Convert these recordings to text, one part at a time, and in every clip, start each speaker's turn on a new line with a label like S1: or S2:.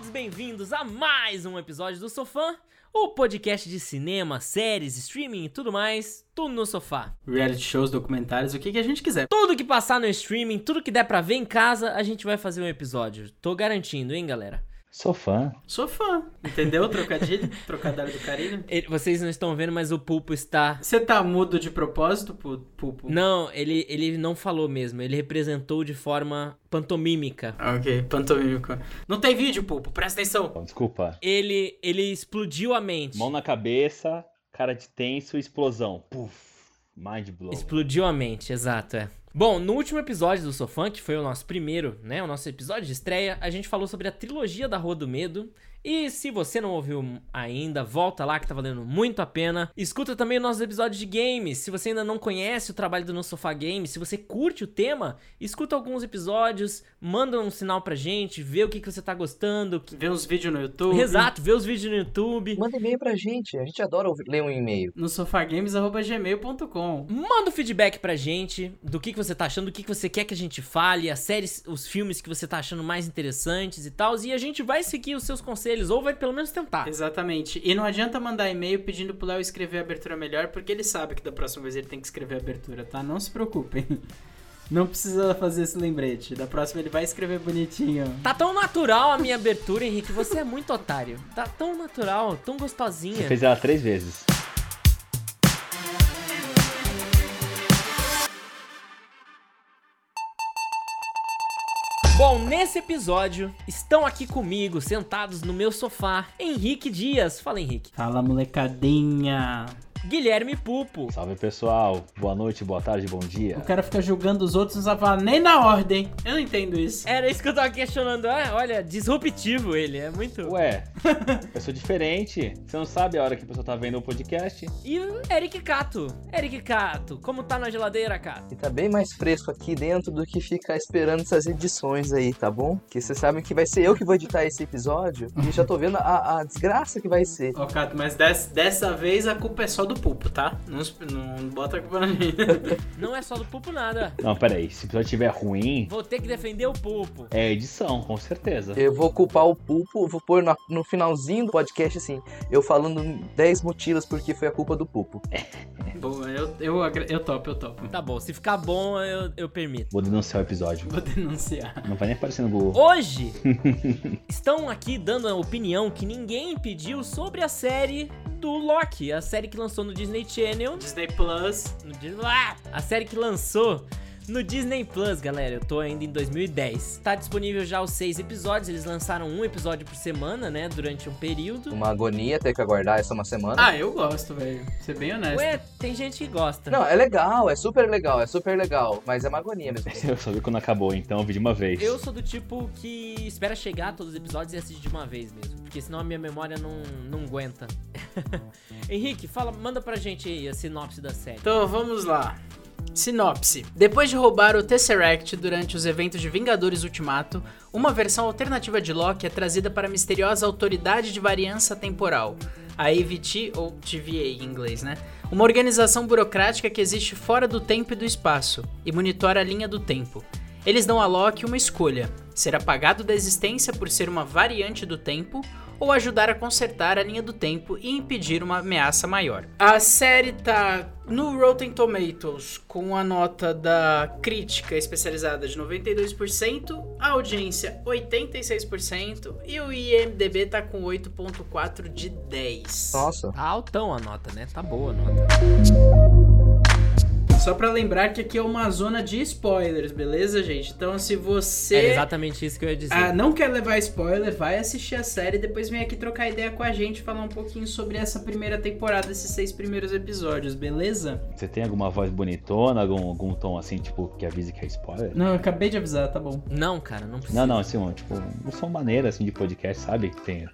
S1: todos bem-vindos a mais um episódio do Sofã, o podcast de cinema, séries, streaming e tudo mais, tudo no sofá.
S2: Reality shows, documentários, o que, que a gente quiser.
S1: Tudo que passar no streaming, tudo que der pra ver em casa, a gente vai fazer um episódio. Tô garantindo, hein, galera?
S3: Sou fã.
S2: Sou fã. Entendeu? Trocadilho? Trocadilho do carinho.
S1: Ele- vocês não estão vendo, mas o Pulpo está...
S2: Você tá mudo de propósito, Pu- Pulpo?
S1: Não, ele, ele não falou mesmo, ele representou de forma pantomímica.
S2: Ah, Ok, pantomímico. Não tem vídeo, Pulpo, presta atenção.
S3: Desculpa.
S1: Ele, ele explodiu a mente.
S3: Mão na cabeça, cara de tenso, explosão. Puf. Mind blow.
S1: Explodiu a mente, exato, é. Bom, no último episódio do Sofã, que foi o nosso primeiro, né, o nosso episódio de estreia, a gente falou sobre a trilogia da Rua do Medo. E se você não ouviu ainda, volta lá que tá valendo muito a pena. Escuta também os nossos episódios de games. Se você ainda não conhece o trabalho do No Sofá Games, se você curte o tema, escuta alguns episódios, manda um sinal pra gente, vê o que, que você tá gostando.
S2: Vê uns vídeos no YouTube.
S1: Exato, vê os vídeos no YouTube.
S4: Manda e-mail pra gente. A gente adora ouvir- ler um e-mail.
S2: No sofagames.gmail.com.
S1: Manda um feedback pra gente do que, que você tá achando, do que, que você quer que a gente fale, as séries, os filmes que você tá achando mais interessantes e tal. E a gente vai seguir os seus conselhos, ou vai pelo menos tentar.
S2: Exatamente. E não adianta mandar e-mail pedindo pro Léo escrever a abertura melhor, porque ele sabe que da próxima vez ele tem que escrever a abertura, tá? Não se preocupem. Não precisa fazer esse lembrete. Da próxima ele vai escrever bonitinho.
S1: Tá tão natural a minha abertura, Henrique. Você é muito otário. Tá tão natural, tão
S3: Você
S1: gostosinha.
S3: fez ela três vezes.
S1: Nesse episódio, estão aqui comigo, sentados no meu sofá, Henrique Dias. Fala, Henrique.
S2: Fala, molecadinha.
S1: Guilherme Pupo.
S3: Salve pessoal. Boa noite, boa tarde, bom
S2: O
S3: dia.
S2: cara fica julgando os outros, não sabe falar nem na ordem. Eu não entendo isso.
S1: Era isso que eu tava questionando. Ah, olha, disruptivo ele, é muito.
S3: Ué, eu sou diferente. Você não sabe a hora que a pessoa tá vendo o podcast?
S1: E o Eric Cato. Eric Cato, como tá na geladeira, Cato?
S4: E tá bem mais fresco aqui dentro do que ficar esperando essas edições aí, tá bom? Porque vocês sabem que vai ser eu que vou editar esse episódio. E já tô vendo a, a desgraça que vai ser.
S2: Ó, Cato, mas des- dessa vez a culpa é só do Pulpo, tá? Não, não bota a culpa na gente.
S1: Não é só do Pupo nada.
S3: Não, peraí. Se o episódio estiver ruim,
S1: Vou ter que defender o Pupo.
S3: é edição, com certeza.
S4: Eu vou culpar o Pulpo, vou pôr na- no finalzinho do podcast assim, eu falando 10 motivos porque foi a culpa do Pulpo.
S2: Boa, eu, eu, eu topo, eu topo.
S1: Tá bom, se ficar bom, eu, eu permito.
S3: Vou denunciar o episódio.
S2: Vou denunciar.
S3: Não vai nem aparecer no Google.
S1: Hoje, estão aqui dando a opinião que ninguém pediu sobre a série do Loki, a série que lançou no Disney Channel.
S2: Disney Plus.
S1: No Dis- Ah! A série que lançou no Disney Plus, galera. Eu tô ainda em 2010. Tá disponível já os seis episódios. Eles lançaram um episódio por semana, né? Durante um período.
S4: Uma agonia ter que aguardar essa uma semana.
S2: Ah, eu gosto, velho. Ser bem honesto.
S1: Ué, tem gente que gosta.
S4: Não, é legal, é super legal, é super legal, mas é uma agonia mesmo.
S3: Eu só vi quando acabou, então eu vi de uma vez.
S1: Eu sou do tipo que espera chegar todos os episódios e assiste de uma vez mesmo. Porque senão a minha memória não, não aguenta. Henrique, fala, manda pra gente aí a sinopse da série.
S2: Então vamos lá. Sinopse. Depois de roubar o Tesseract durante os eventos de Vingadores Ultimato, uma versão alternativa de Loki é trazida para a misteriosa Autoridade de Variança Temporal, a AVT ou TVA em inglês, né? Uma organização burocrática que existe fora do tempo e do espaço e monitora a linha do tempo. Eles dão a Loki uma escolha: ser apagado da existência por ser uma variante do tempo ou ajudar a consertar a linha do tempo e impedir uma ameaça maior. A série tá no Rotten Tomatoes com a nota da crítica especializada de 92%, a audiência 86% e o IMDb tá com 8.4 de 10.
S4: Nossa.
S1: Tá altão a nota, né? Tá boa a nota.
S2: Só pra lembrar que aqui é uma zona de spoilers, beleza, gente? Então se você
S1: Era exatamente isso que eu ia dizer.
S2: Ah, não quer levar spoiler, vai assistir a série e depois vem aqui trocar ideia com a gente, falar um pouquinho sobre essa primeira temporada, esses seis primeiros episódios, beleza?
S3: Você tem alguma voz bonitona, algum, algum tom assim, tipo, que avise que é spoiler?
S2: Não, eu acabei de avisar, tá bom.
S1: Não, cara, não precisa.
S3: Não, não, assim, um, tipo, um som maneiro, assim, de podcast, sabe? Que tem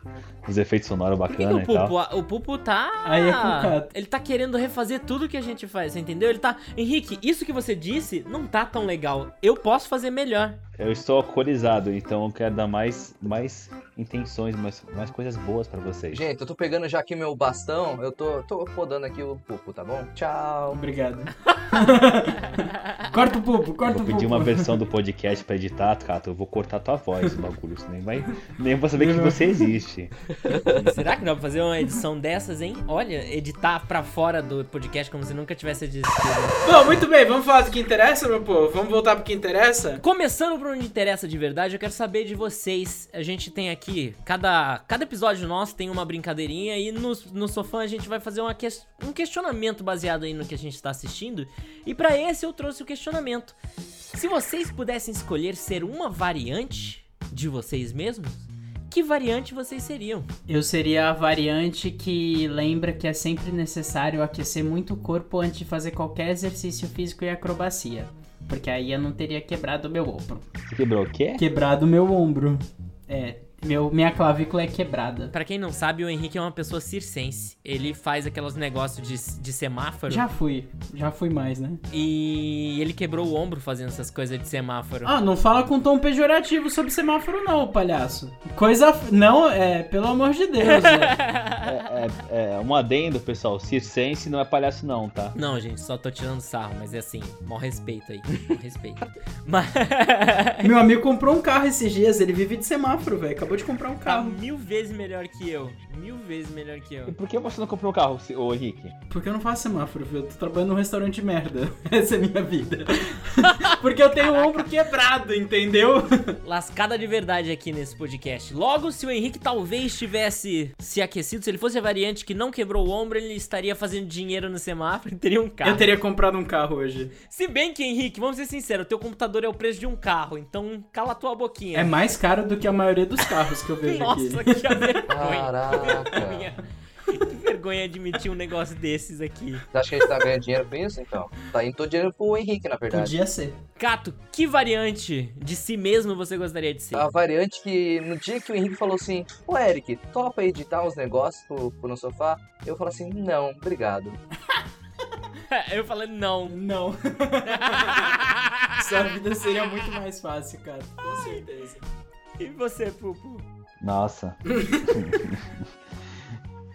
S3: os efeitos sonoros bacanas e tal.
S1: Pupo, o Pupo tá.
S2: Aí é com o Cato.
S1: Ele tá querendo refazer tudo que a gente faz, você entendeu? Ele tá. Henrique, isso que você disse não tá tão legal. Eu posso fazer melhor.
S3: Eu estou alcoolizado, então eu quero dar mais, mais intenções, mais, mais coisas boas pra vocês.
S4: Gente, eu tô pegando já aqui meu bastão, eu tô, tô podando aqui o pupo, tá bom? Tchau.
S2: Obrigado. corta o pupo,
S3: Eu
S2: corta
S3: vou
S2: o
S3: pedir
S2: pupo.
S3: uma versão do podcast pra editar, Cato. Eu vou cortar tua voz, o bagulho. Você nem vai, nem vou saber que você existe.
S1: Será que dá pra fazer uma edição dessas, hein? Olha, editar pra fora do podcast como se nunca tivesse existido.
S2: Bom, muito bem, vamos falar do que interessa, meu povo? Vamos voltar pro que interessa?
S1: Começando por onde interessa de verdade, eu quero saber de vocês. A gente tem aqui, cada, cada episódio nosso tem uma brincadeirinha e no, no Sofã a gente vai fazer uma ques- um questionamento baseado aí no que a gente tá assistindo. E pra esse eu trouxe o questionamento. Se vocês pudessem escolher ser uma variante de vocês mesmos, que variante vocês seriam?
S2: Eu seria a variante que lembra que é sempre necessário aquecer muito o corpo antes de fazer qualquer exercício físico e acrobacia. Porque aí eu não teria quebrado meu ombro.
S3: Você quebrou o quê?
S2: Quebrado meu ombro. É, meu, minha clavícula é quebrada.
S1: Pra quem não sabe, o Henrique é uma pessoa circense. Ele faz aqueles negócios de, de semáforo.
S2: Já fui, já fui mais, né?
S1: E ele quebrou o ombro fazendo essas coisas de semáforo.
S2: Ah, não fala com tom pejorativo sobre semáforo não, palhaço. Coisa... f- Não, é, pelo amor de Deus. é.
S3: É, é, é, um adendo, pessoal. Circense não é palhaço, não, tá?
S1: Não, gente, só tô tirando sarro, mas é assim, mó respeito aí. Mó respeito. Mas.
S2: Meu amigo comprou um carro esses dias, ele vive de semáforo, velho. Acabou de comprar um
S1: tá
S2: carro.
S1: mil vezes melhor que eu. Mil vezes melhor que
S3: E
S1: eu.
S3: por que você não comprou um carro, ô Henrique?
S2: Porque eu não faço semáforo, viu? Eu tô trabalhando num restaurante de merda. Essa é a minha vida. Porque eu tenho o ombro quebrado, entendeu?
S1: Lascada de verdade aqui nesse podcast. Logo, se o Henrique talvez tivesse se aquecido, se ele fosse a variante que não quebrou o ombro, ele estaria fazendo dinheiro no semáforo e teria um carro.
S2: Eu teria comprado um carro hoje.
S1: Se bem que, Henrique, vamos ser sinceros, o teu computador é o preço de um carro, então cala a tua boquinha.
S2: É mais caro do que a maioria dos carros que eu vejo
S1: Nossa,
S2: aqui.
S1: que vergonha.
S4: Caraca.
S1: Minha- Que vergonha admitir um negócio desses aqui.
S4: Você acha que a gente tá ganhando dinheiro com isso, então? Tá indo todo dinheiro pro Henrique, na verdade.
S2: Podia ser.
S1: Cato, que variante de si mesmo você gostaria de ser?
S4: A variante que, no dia que o Henrique falou assim, ô Eric, topa editar uns negócios pro, pro no sofá? Eu falo assim, não, obrigado.
S1: Eu falei não.
S2: Não. Sua vida seria muito mais fácil, cara. Com certeza.
S1: E você, Pupu?
S3: Nossa.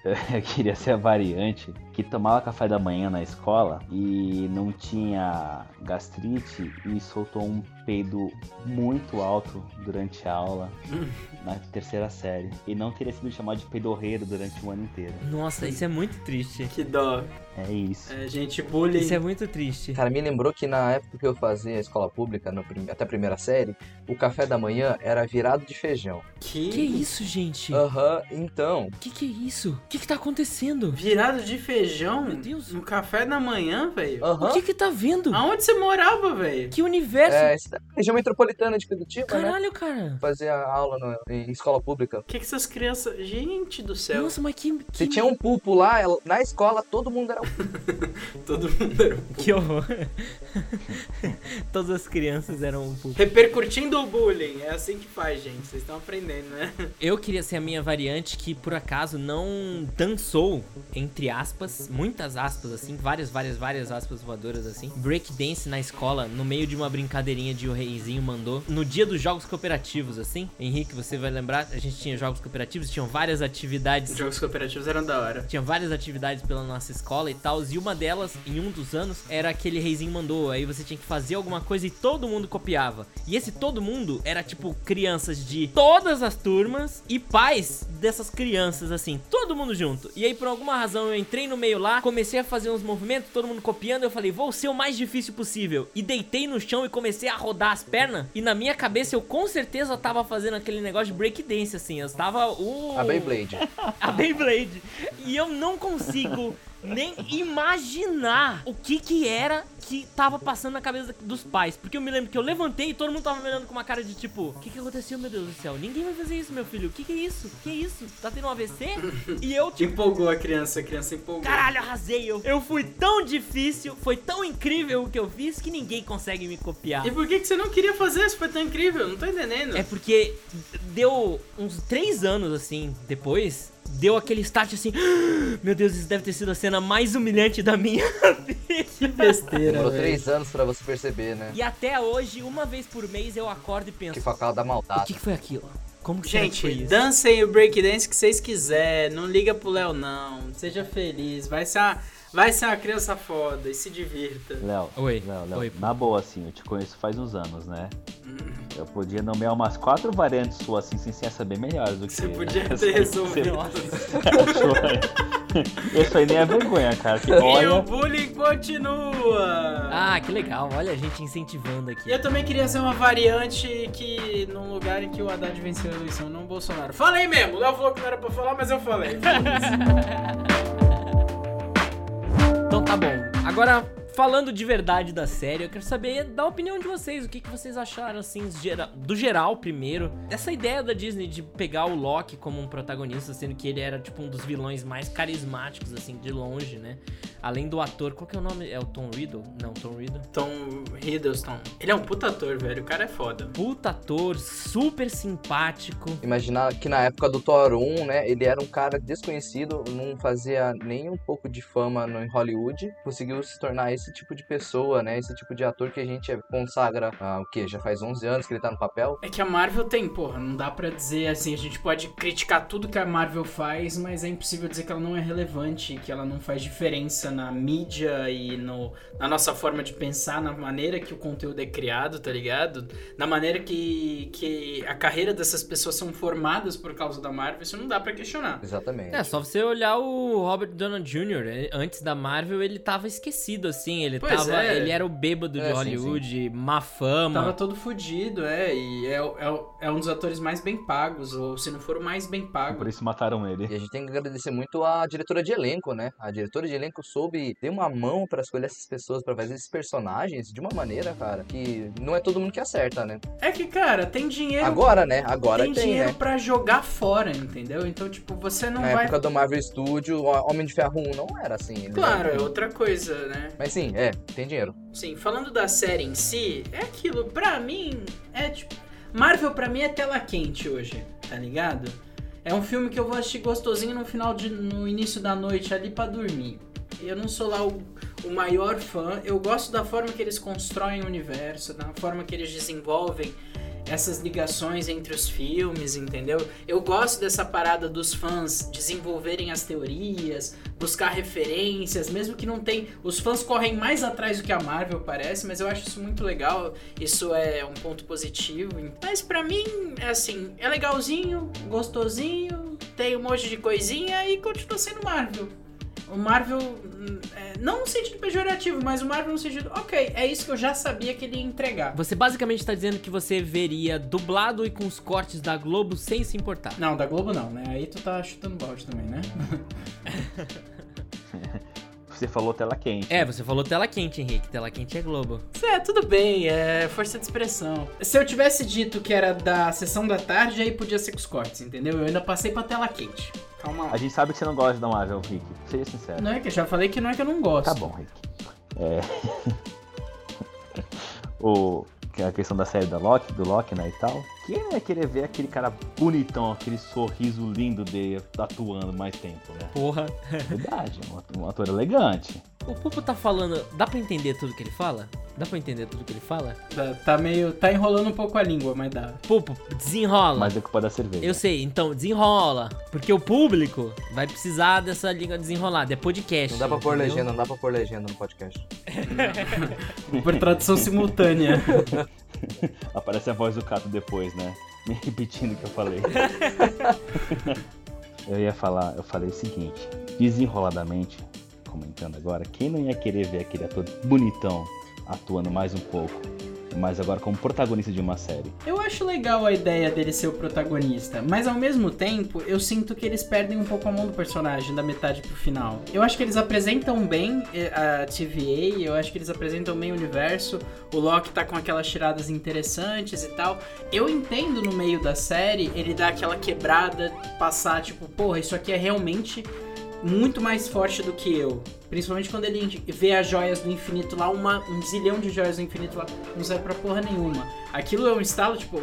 S3: Eu queria ser a variante que tomava café da manhã na escola e não tinha gastrite e soltou um peido muito alto durante a aula na terceira série. E não teria sido chamado de peidorreiro durante o ano inteiro.
S1: Nossa, isso é muito triste.
S2: Que dó.
S3: É isso.
S2: É, gente, bullying.
S1: Isso é muito triste.
S4: Cara, me lembrou que na época que eu fazia escola pública, no prim- até a primeira série, o café da manhã era virado de feijão.
S2: Que...
S1: Que isso, gente?
S4: Aham, então,
S1: Que que é isso? O que que tá acontecendo?
S2: Virado de feijão?
S1: Meu Deus.
S2: No café da manhã, velho?
S4: aham.
S1: O que que tá vendo?
S2: Aonde você morava, velho?
S1: Que universo?
S4: É, região metropolitana de Curitiba, né?
S1: Caralho, cara.
S4: Fazia aula no- em escola pública.
S2: O que que essas crianças... Gente do céu.
S1: Nossa, mas que...
S4: Se
S1: que...
S4: tinha um pulpo lá, ela- na escola todo mundo era um
S2: Todo mundo era...
S1: Que horror. Todas as crianças eram um pouco...
S2: Repercutindo o bullying. É assim que faz, gente. Vocês estão aprendendo, né?
S1: Eu queria ser a minha variante que, por acaso, não dançou, entre aspas, muitas aspas, assim, várias, várias, várias aspas voadoras, assim, breakdance na escola, no meio de uma brincadeirinha de o reizinho mandou, no dia dos jogos cooperativos, assim. Henrique, você vai lembrar, a gente tinha jogos cooperativos, tinham várias atividades
S2: Os jogos cooperativos eram da hora.
S1: tinha várias atividades pela nossa escola e tal, e uma delas, em um dos anos, era aquele reizinho mandou. Aí você tinha que fazer alguma coisa e todo mundo copiava. E esse todo mundo era tipo crianças de todas as turmas e pais dessas crianças, assim, todo mundo junto. E aí, por alguma razão, eu entrei no meio lá, comecei a fazer uns movimentos, todo mundo copiando. Eu falei, vou ser o mais difícil possível. E deitei no chão e comecei a rodar as pernas. E na minha cabeça, eu com certeza tava fazendo aquele negócio de breakdance, assim. Eu estava o.
S4: a Beyblade.
S1: a Beyblade. E eu não consigo nem imaginar o que que era que tava passando na cabeça dos pais. Porque eu me lembro que eu levantei e todo mundo tava me olhando com uma cara de tipo, o que que aconteceu, meu Deus do céu? Ninguém vai fazer isso, meu filho. O que que é isso? O que é isso? Tá tendo um AVC? E eu, tipo,
S2: Empolgou a criança, a criança empolgou.
S1: caralho, arrasei. Eu, eu fui tão difícil, foi tão incrível o que eu fiz que ninguém consegue me copiar.
S2: E por que, que você não queria fazer isso? Foi tão incrível, não tô entendendo.
S1: É porque deu uns três anos, assim, depois, deu aquele start assim, "Ah, meu Deus, isso deve ter sido a cena mais humilhante da minha vida.
S2: Que besteira,
S4: Demorou três anos pra você perceber, né?
S1: E até hoje, uma vez por mês, eu acordo e penso:
S4: Que facada da
S1: o
S4: maldade.
S1: que, que foi aquilo? Como que que foi
S2: Gente,
S1: isso?
S2: dancem o breakdance que vocês quiserem. Não liga pro Léo, não. Seja feliz. Vai ser uma, vai ser uma criança foda e se divirta.
S3: Léo,
S1: Oi.
S3: Léo, Léo,
S1: Oi.
S3: na boa, assim, eu te conheço faz uns anos, né? Eu podia nomear umas quatro variantes suas, assim, sem bem melhores do que...
S2: Você podia
S3: essa
S2: ter resolvido.
S3: Isso aí nem é vergonha, cara. Que
S2: E o
S3: olha...
S2: bullying continua.
S1: Ah, que legal. Olha a gente incentivando aqui.
S2: E eu também queria ser uma variante que num lugar em que o Haddad venceu a eleição, não o Bolsonaro. Falei mesmo, o Léo falou que não era pra falar, mas eu falei.
S1: Então tá bom. Agora, falando de verdade da série, eu quero saber da opinião de vocês. O que, que vocês acharam, assim, do geral, primeiro. Essa ideia da Disney de pegar o Loki como um protagonista, sendo que ele era, tipo, um dos vilões mais carismáticos, assim, de longe, né? Além do ator, qual que é o nome? É o Tom Riddle? Não, Tom Riddle.
S2: Tom Hiddleston. Ele é um puta ator, velho. O cara é foda.
S1: Puta ator, super simpático.
S4: Imaginar que na época do Thor 1, né, ele era um cara desconhecido, não fazia nem um pouco de fama no em Hollywood, conseguiu se tornar esse tipo de pessoa, né, esse tipo de ator que a gente consagra, ah, o quê? Já faz 11 anos que ele tá no papel?
S2: É que a Marvel tem, porra, não dá pra dizer assim, a gente pode criticar tudo que a Marvel faz, mas é impossível dizer que ela não é relevante, que ela não faz diferença na mídia e no, na nossa forma de pensar, na maneira que o conteúdo é criado, tá ligado? Na maneira que, que a carreira dessas pessoas são formadas por causa da Marvel, isso não dá pra questionar.
S4: Exatamente.
S1: É, só você olhar o Robert Downey Jr. Antes da Marvel, ele tava esquecido, assim. Ele
S2: Pois
S1: tava.
S2: é.
S1: Ele era o bêbado de
S4: É, sim,
S1: Hollywood, má fama.
S2: Tava todo fudido, é, e é, é, é um dos atores mais bem pagos, ou se não for o mais bem pago.
S3: Por isso mataram ele.
S4: E a gente tem que agradecer muito a diretora de elenco, né? A diretora de elenco soube ter uma mão pra escolher essas pessoas, pra fazer esses personagens de uma maneira, cara, que não é todo mundo que acerta, né?
S2: É que, cara, tem dinheiro
S4: Agora, né? Agora
S2: tem,
S4: tem,
S2: dinheiro
S4: né?
S2: pra jogar fora, entendeu? Então, tipo, você não
S4: Na
S2: vai.
S4: época do Marvel Studio, Homem de Ferro 1 não era assim. ele
S2: Claro, é outra coisa, né?
S4: Mas sim, é, tem dinheiro.
S2: Sim, falando da série em si, é aquilo, pra mim, é tipo. Marvel pra mim é tela quente hoje, tá ligado? É um filme que eu vou assistir gostosinho no final de. no início da noite ali pra dormir. Eu não sou lá o, o maior fã, eu gosto da forma que eles constroem o universo, da forma que eles desenvolvem essas ligações entre os filmes, entendeu? Eu gosto dessa parada dos fãs desenvolverem as teorias, buscar referências, mesmo que não tem. Os fãs correm mais atrás do que a Marvel parece, mas eu acho isso muito legal. Isso é um ponto positivo. Mas pra mim, é assim, é legalzinho, gostosinho, tem um monte de coisinha e continua sendo Marvel. O Marvel, é, não no sentido pejorativo, mas o Marvel no sentido, ok, é isso que eu já sabia que ele ia entregar.
S1: Você basicamente tá dizendo que você veria dublado e com os cortes da Globo sem se importar.
S2: Não, da Globo não, né? Aí tu tá chutando balde também, né?
S3: Você falou tela quente.
S1: É, você falou tela quente, Henrique. Tela quente é Globo.
S2: É, tudo bem, é força de expressão. Se eu tivesse dito que era da sessão da tarde, aí podia ser com os cortes, entendeu? Eu ainda passei pra tela quente. Calma lá.
S3: A gente sabe que você não gosta da Marvel, Rick. Seja sincero.
S2: Não é que eu já falei que não é que eu não gosto.
S3: Tá bom, Rick. É. o... é A questão da série da Loki, do Loki, né, e tal. Quem não ia querer ver aquele cara bonitão, aquele sorriso lindo dele atuando mais tempo, né?
S1: Porra.
S3: Verdade, um ator, um ator elegante.
S1: O Pupo tá falando. Dá pra entender tudo que ele fala? Dá pra entender tudo que ele fala?
S2: Tá, tá meio. tá enrolando um pouco a língua, mas dá.
S1: Pupo, desenrola.
S3: Mas é culpa da cerveja.
S1: Eu sei, então desenrola. Porque o público vai precisar dessa língua desenrolada. É podcast.
S4: Não dá pra pôr
S1: entendeu?
S4: legenda, não dá pra pôr legenda no podcast.
S2: Por tradução simultânea.
S3: Aparece a voz do Cato depois, né? Me repetindo o que eu falei. eu ia falar, eu falei o seguinte, desenroladamente, comentando agora, quem não ia querer ver aquele ator bonitão atuando mais um pouco, mas agora como protagonista de uma série?
S2: Eu acho legal a ideia dele ser o protagonista, mas ao mesmo tempo eu sinto que eles perdem um pouco a mão do personagem da metade pro final. Eu acho que eles apresentam bem eh, a TVA, eu acho que eles apresentam bem o universo, o Loki tá com aquelas tiradas interessantes e tal. Eu entendo no meio da série ele dar aquela quebrada, passar tipo, porra, isso aqui é realmente muito mais forte do que eu. Principalmente quando ele vê as joias do infinito lá, uma, um zilhão de joias do infinito lá, não serve pra porra nenhuma. Aquilo é um estalo, tipo,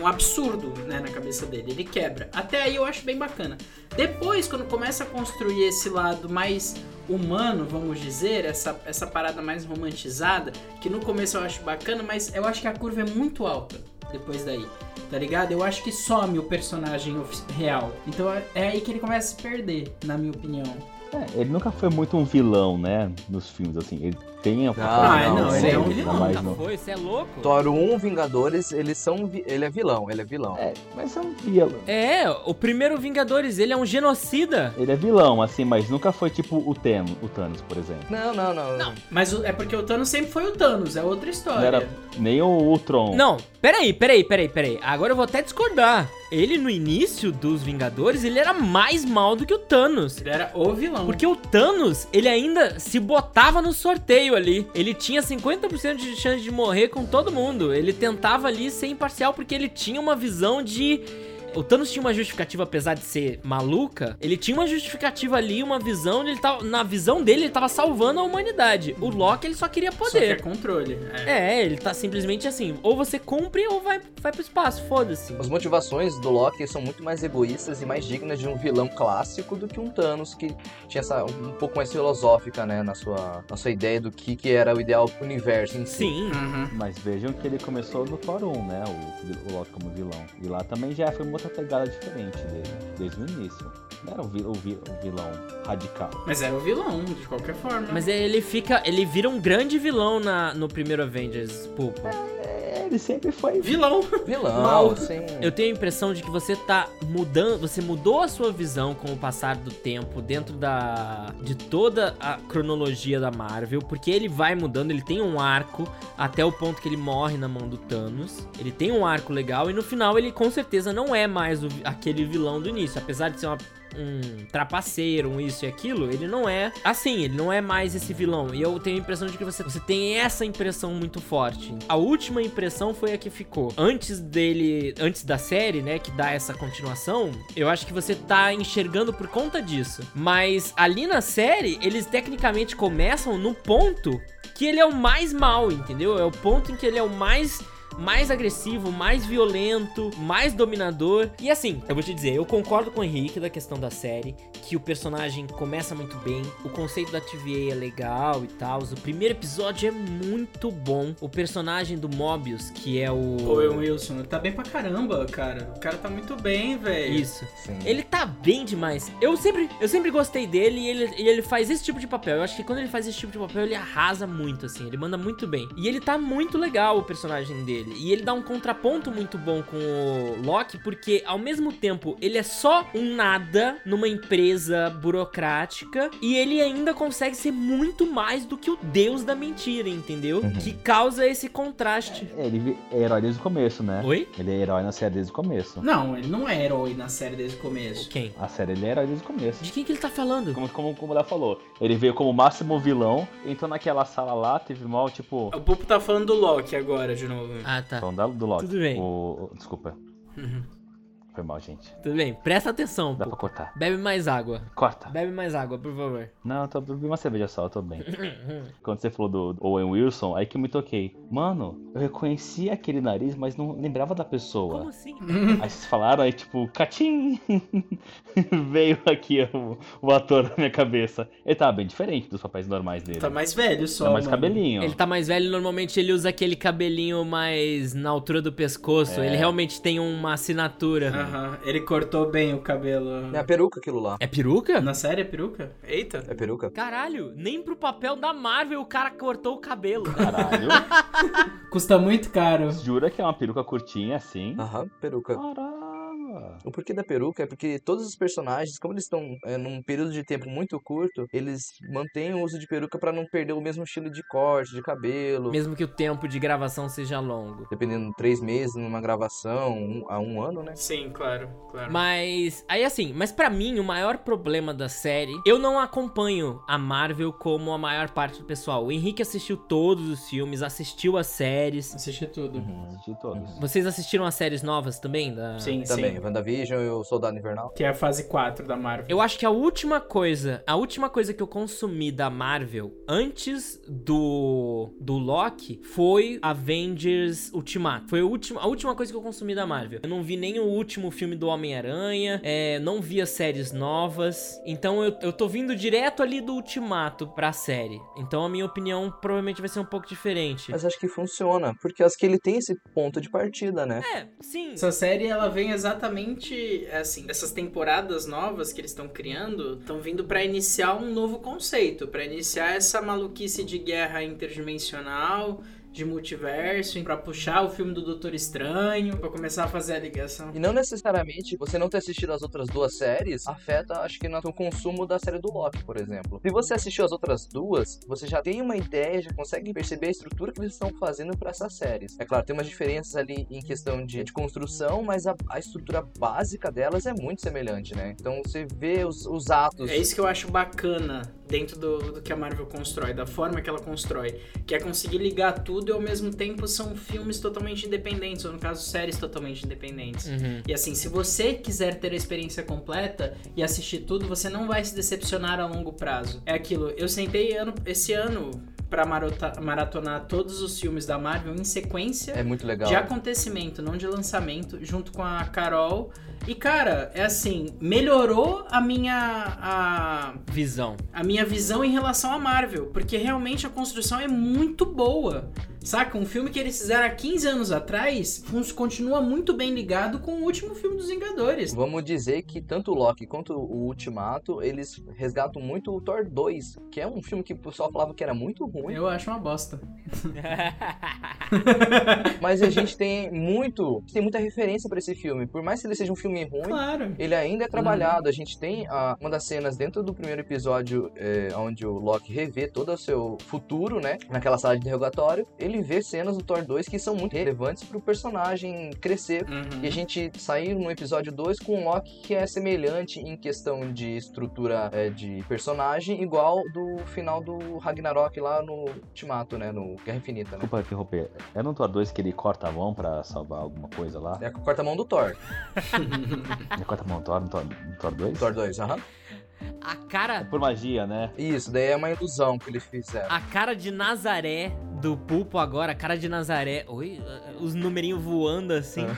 S2: um, absurdo, né, na cabeça dele. Ele quebra. Até aí eu acho bem bacana. Depois, quando começa a construir esse lado mais humano, vamos dizer, essa, essa parada mais romantizada, que no começo eu acho bacana, mas eu acho que a curva é muito alta depois daí. Tá ligado? Eu acho que some o personagem real. Então é- é aí que ele começa a se perder, na minha opinião.
S3: É, ele nunca foi muito um vilão, né? Nos filmes, assim. Ele tem a
S2: Ah,
S4: não,
S2: não, ele é um vilão,
S3: não-
S1: foi, você é louco?
S4: Thor 1, Vingadores, eles são. vi- Ele é vilão, ele é vilão.
S3: É, mas eu não via.
S1: É, o primeiro Vingadores, ele é um genocida.
S3: Ele é vilão, assim, mas nunca foi tipo o, Ten, o Thanos, por exemplo.
S4: Não, não, não.
S1: Não.
S2: Mas o- é porque o Thanos sempre foi o Thanos, é outra
S3: Não
S2: história.
S3: era nem o Ultron.
S1: Não, peraí, peraí, peraí, peraí. Agora eu vou até discordar. Ele, no início dos Vingadores, ele era mais mal do que o Thanos.
S2: Ele era o vilão.
S1: Porque o Thanos, ele ainda se botava no sorteio ali. Ele tinha 50% de chance de morrer com todo mundo. Ele tentava ali ser imparcial porque ele tinha uma visão de. O Thanos tinha uma justificativa, apesar de ser maluca, ele tinha uma justificativa ali, uma visão, ele tava, na visão dele, ele tava salvando a humanidade. O Loki, ele só queria
S2: Só que é
S1: poder.
S2: controle. É.
S1: É, ele tá simplesmente assim, ou você cumpre ou vai, vai pro espaço, foda-se.
S4: As motivações do Loki são muito mais egoístas e mais dignas de um vilão clássico do que um Thanos que tinha essa um pouco mais filosófica, né, na sua, na sua ideia do que, que era o ideal universo em si.
S1: Sim.
S2: Uhum.
S3: Mas vejam que ele começou no Thor 1, né? O, o Loki como vilão. E lá também já foi uma outra pegada diferente dele, desde o início. Não era o, vi- o vi- o vilão radical.
S2: Mas era o vilão, de qualquer forma.
S1: Mas ele fica. Ele vira um grande vilão na, no primeiro Avengers, Pulpo.
S3: Ele sempre foi.
S2: Vilão.
S4: Vilão,
S2: Mal.
S4: assim.
S1: Eu tenho a impressão de que você tá mudando, você mudou a sua visão com o passar do tempo dentro da de toda a cronologia da Marvel, porque ele vai mudando, ele tem um arco até o ponto que ele morre na mão do Thanos. Ele tem um arco legal e no final ele com certeza não é mais o aquele vilão do início, apesar de ser uma um trapaceiro, um isso e aquilo, ele não é assim, ele não é mais esse vilão. E eu tenho a impressão de que você, você tem essa impressão muito forte. A última impressão foi a que ficou. Antes dele, antes da série, né, que dá essa continuação, eu acho que você tá enxergando por conta disso. Mas ali na série, eles tecnicamente começam no ponto que ele é o mais mal, entendeu? É o ponto em que ele é o mais mais agressivo, mais violento, mais dominador. E assim, eu vou te dizer, eu concordo com o Henrique da questão da série, que o personagem começa muito bem, o conceito da TVA é legal e tal. O primeiro episódio é muito bom. O personagem do Mobius, que é o.
S2: Owen Wilson, tá bem pra caramba, cara. O cara tá muito bem, velho.
S1: Isso.
S4: Sim.
S1: Ele tá bem demais. Eu sempre, eu sempre gostei dele e ele, e ele faz esse tipo de papel. Eu acho que quando ele faz esse tipo de papel, ele arrasa muito, assim. Ele manda muito bem. E ele tá muito legal, o personagem dele. E ele dá um contraponto muito bom com o Loki, porque ao mesmo tempo ele é só um nada numa empresa burocrática e ele ainda consegue ser muito mais do que o deus da mentira, entendeu?
S3: Uhum.
S1: Que causa esse contraste.
S3: É, Ele é herói desde o começo, né?
S1: Oi?
S3: Ele é herói na série desde o começo.
S2: Não, ele não é herói na série desde o começo.
S1: Quem?
S3: A série ele é herói desde o começo.
S1: De quem que ele tá falando?
S3: Como, como, como ela falou, ele veio como máximo vilão, entrou naquela sala lá, teve mal, tipo.
S2: O Pupo tá falando do Loki agora, de novo.
S1: Ah, tá.
S3: Falando da- do Loki.
S1: Tudo bem.
S3: O, o- desculpa,
S2: Uhum.
S3: Foi mal, gente.
S1: Tudo bem, presta atenção,
S3: Dá
S1: pô.
S3: pra cortar.
S1: Bebe mais água.
S3: Corta.
S1: Bebe mais água, por favor.
S3: Não, eu tô bebi uma cerveja só, eu tô bem. Quando você falou do Owen Wilson, aí que eu me toquei. Mano, eu reconheci aquele nariz, mas não lembrava da pessoa.
S1: Como assim?
S3: Aí vocês falaram, aí tipo, catim! Veio aqui o, o ator na minha cabeça. Ele tava bem diferente dos papéis normais dele.
S2: Tá mais velho só.
S3: Tá mais
S2: mano.
S3: cabelinho.
S1: Ele tá mais velho, normalmente ele usa aquele cabelinho mais na altura do pescoço.
S3: É.
S1: Ele realmente tem uma assinatura.
S2: Aham, ele cortou bem o cabelo.
S4: É a peruca aquilo lá.
S1: É peruca?
S2: Na série é peruca? Eita.
S4: É peruca?
S1: Caralho, nem pro papel da Marvel o cara cortou o cabelo.
S3: Caralho.
S2: Custa muito caro.
S3: Jura que é uma peruca curtinha assim?
S4: Aham, peruca. O porquê da peruca é porque todos os personagens, como eles estão é, num período de tempo muito curto, eles mantêm o uso de peruca pra não perder o mesmo estilo de corte, de cabelo.
S1: Mesmo que o tempo de gravação seja longo.
S4: Dependendo, três meses numa gravação, um, a um ano, né?
S2: Sim, claro, claro.
S1: Mas, aí assim, mas pra mim o maior problema da série, eu não acompanho a Marvel como a maior parte do pessoal. O Henrique assistiu todos os filmes, assistiu as séries.
S2: Assisti tudo.
S3: Uhum, assisti todos.
S1: Vocês assistiram as séries novas também? Da...
S2: Sim,
S4: Também,
S2: sim.
S4: WandaVision e o Soldado Invernal.
S2: Que é a fase 4 da Marvel.
S1: Eu acho que a última coisa, a última coisa que eu consumi da Marvel antes do do Loki foi Avengers Ultimato. Foi a última, a última coisa que eu consumi da Marvel. Eu não vi nem o último filme do Homem-Aranha, é, não vi as séries novas. Então eu, eu tô vindo direto ali do Ultimato pra série. Então a minha opinião provavelmente vai ser um pouco diferente.
S4: Mas acho que funciona, porque acho que ele tem esse ponto de partida, né?
S1: É, sim.
S2: Essa série ela vem exatamente assim, essas temporadas novas que eles estão criando, estão vindo pra iniciar um novo conceito, pra iniciar essa maluquice de guerra interdimensional, de multiverso, pra puxar o filme do Doutor Estranho, pra começar a fazer a ligação.
S4: E não necessariamente você não ter assistido as outras duas séries afeta, acho que, no consumo da série do Loki, por exemplo. Se você assistiu as outras duas, você já tem uma ideia, já consegue perceber a estrutura que eles estão fazendo para essas séries. É claro, tem umas diferenças ali em questão de, de construção, mas a, a estrutura básica delas é muito semelhante, né? Então você vê os, os atos.
S2: É isso que eu acho bacana dentro do, do que a Marvel constrói, da forma que ela constrói, que é conseguir ligar tudo e ao mesmo tempo são filmes totalmente independentes, ou no caso, séries totalmente independentes.
S1: Uhum.
S2: E assim, se você quiser ter a experiência completa e assistir tudo, você não vai se decepcionar a longo prazo. É aquilo, eu sentei ano, esse ano pra marota- maratonar todos os filmes da Marvel em sequência
S4: É muito legal.
S2: de acontecimento, não de lançamento, junto com a Carol. E cara, é assim, melhorou a minha a,
S1: Visão.
S2: a minha visão em relação à Marvel, porque realmente a construção é muito boa. Saca? Um filme que eles fizeram há 15 anos atrás continua muito bem ligado com o último filme dos Vingadores.
S4: Vamos dizer que tanto o Loki quanto o Ultimato, eles resgatam muito o Thor 2, que é um filme que o pessoal falava que era muito ruim,
S2: Eu acho uma bosta.
S4: mas a gente tem muito, tem muita referência pra esse filme. Por mais que ele seja um filme ruim,
S2: Claro.
S4: ele ainda é trabalhado. A gente tem ah, uma das cenas dentro do primeiro episódio, é, onde o Loki revê todo o seu futuro, né? Naquela sala de interrogatório. Ele vê cenas do Thor 2 que são muito relevantes pro personagem crescer.
S2: Uhum.
S4: E a gente saiu no episódio 2 com um Loki que é semelhante em questão de estrutura é, de personagem, igual do final do Ragnarok lá no Ultimato, né? No Guerra Infinita, né?
S3: Desculpa interromper. É no Thor 2 que ele corta a mão pra salvar alguma coisa lá?
S4: É a quarta-mão do Thor.
S3: Ele corta a mão no Thor, no Thor, no Thor 2?
S4: Thor 2, aham.
S1: A cara
S3: Por magia, né?
S4: Isso, daí é uma ilusão que eles fizeram.
S1: A cara de Nazaré do Pulpo agora, a cara de Nazaré. Oi, os numerinhos voando assim.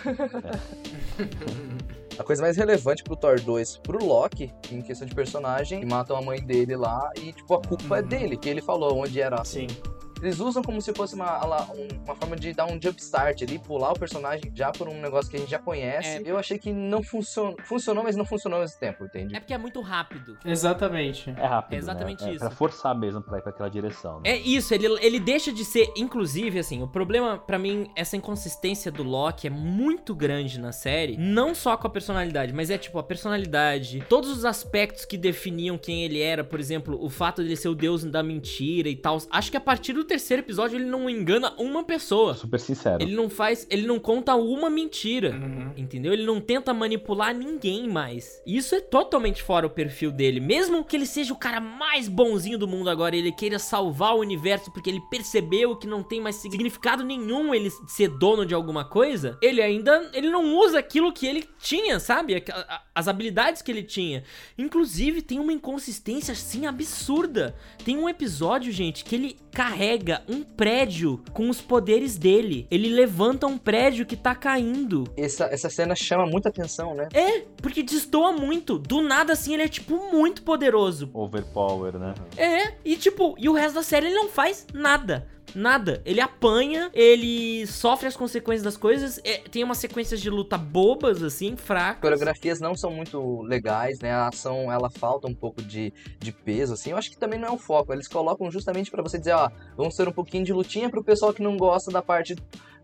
S4: A coisa mais relevante pro Thor 2 pro Loki, em questão de personagem, que matam a mãe dele lá e, tipo, a culpa é
S2: Uhum.
S4: dele, que ele falou onde era.
S2: Sim.
S4: Eles usam como se fosse uma, um- uma forma de dar um jump start ali, pular o personagem já por um negócio que a gente já conhece.
S1: É.
S4: Eu achei que não funcionou. Funcionou, mas não funcionou ao mesmo tempo, entende?
S1: É porque é muito rápido.
S2: Exatamente.
S3: É rápido.
S1: É exatamente
S3: né? É
S1: isso.
S3: pra forçar mesmo pra ir pra aquela direção. Né?
S1: É isso, ele, ele deixa de ser. Inclusive, assim, o problema pra mim, essa inconsistência do Loki é muito grande na série. Não só com a personalidade, mas é tipo a personalidade, todos os aspectos que definiam quem ele era, por exemplo, o fato dele ser o deus da mentira e tal. Acho que a partir do terceiro episódio ele não engana uma pessoa.
S3: Super sincero.
S1: Ele não faz. Ele não conta uma mentira.
S2: Uhum.
S1: Entendeu? Ele não tenta manipular ninguém mais. Isso é totalmente fora o perfil dele. Mesmo que ele seja o cara mais bonzinho do mundo agora, ele queira salvar o universo porque ele percebeu que não tem mais significado nenhum ele ser dono de alguma coisa, ele ainda ele não usa aquilo que ele tinha, sabe? As habilidades que ele tinha. Inclusive, tem uma inconsistência assim absurda. Tem um episódio, gente, que ele carrega um prédio com os poderes dele. Ele levanta um prédio que tá caindo.
S4: Essa, essa cena chama muita atenção, né?
S1: É, porque destoa muito. Do nada, assim, ele é, tipo, muito poderoso.
S3: Overpower, né?
S1: É, e tipo, e o resto da série ele não faz nada. Nada. Ele apanha, ele sofre as consequências das coisas. é, tem umas sequências de luta bobas, assim,
S4: As
S1: fracas.
S4: coreografias não são muito legais, né? A ação, ela falta um pouco de, de peso, assim. Eu acho que também não é o foco. Eles colocam justamente pra você dizer, ó, vamos ter um pouquinho de lutinha pro pessoal que não gosta da parte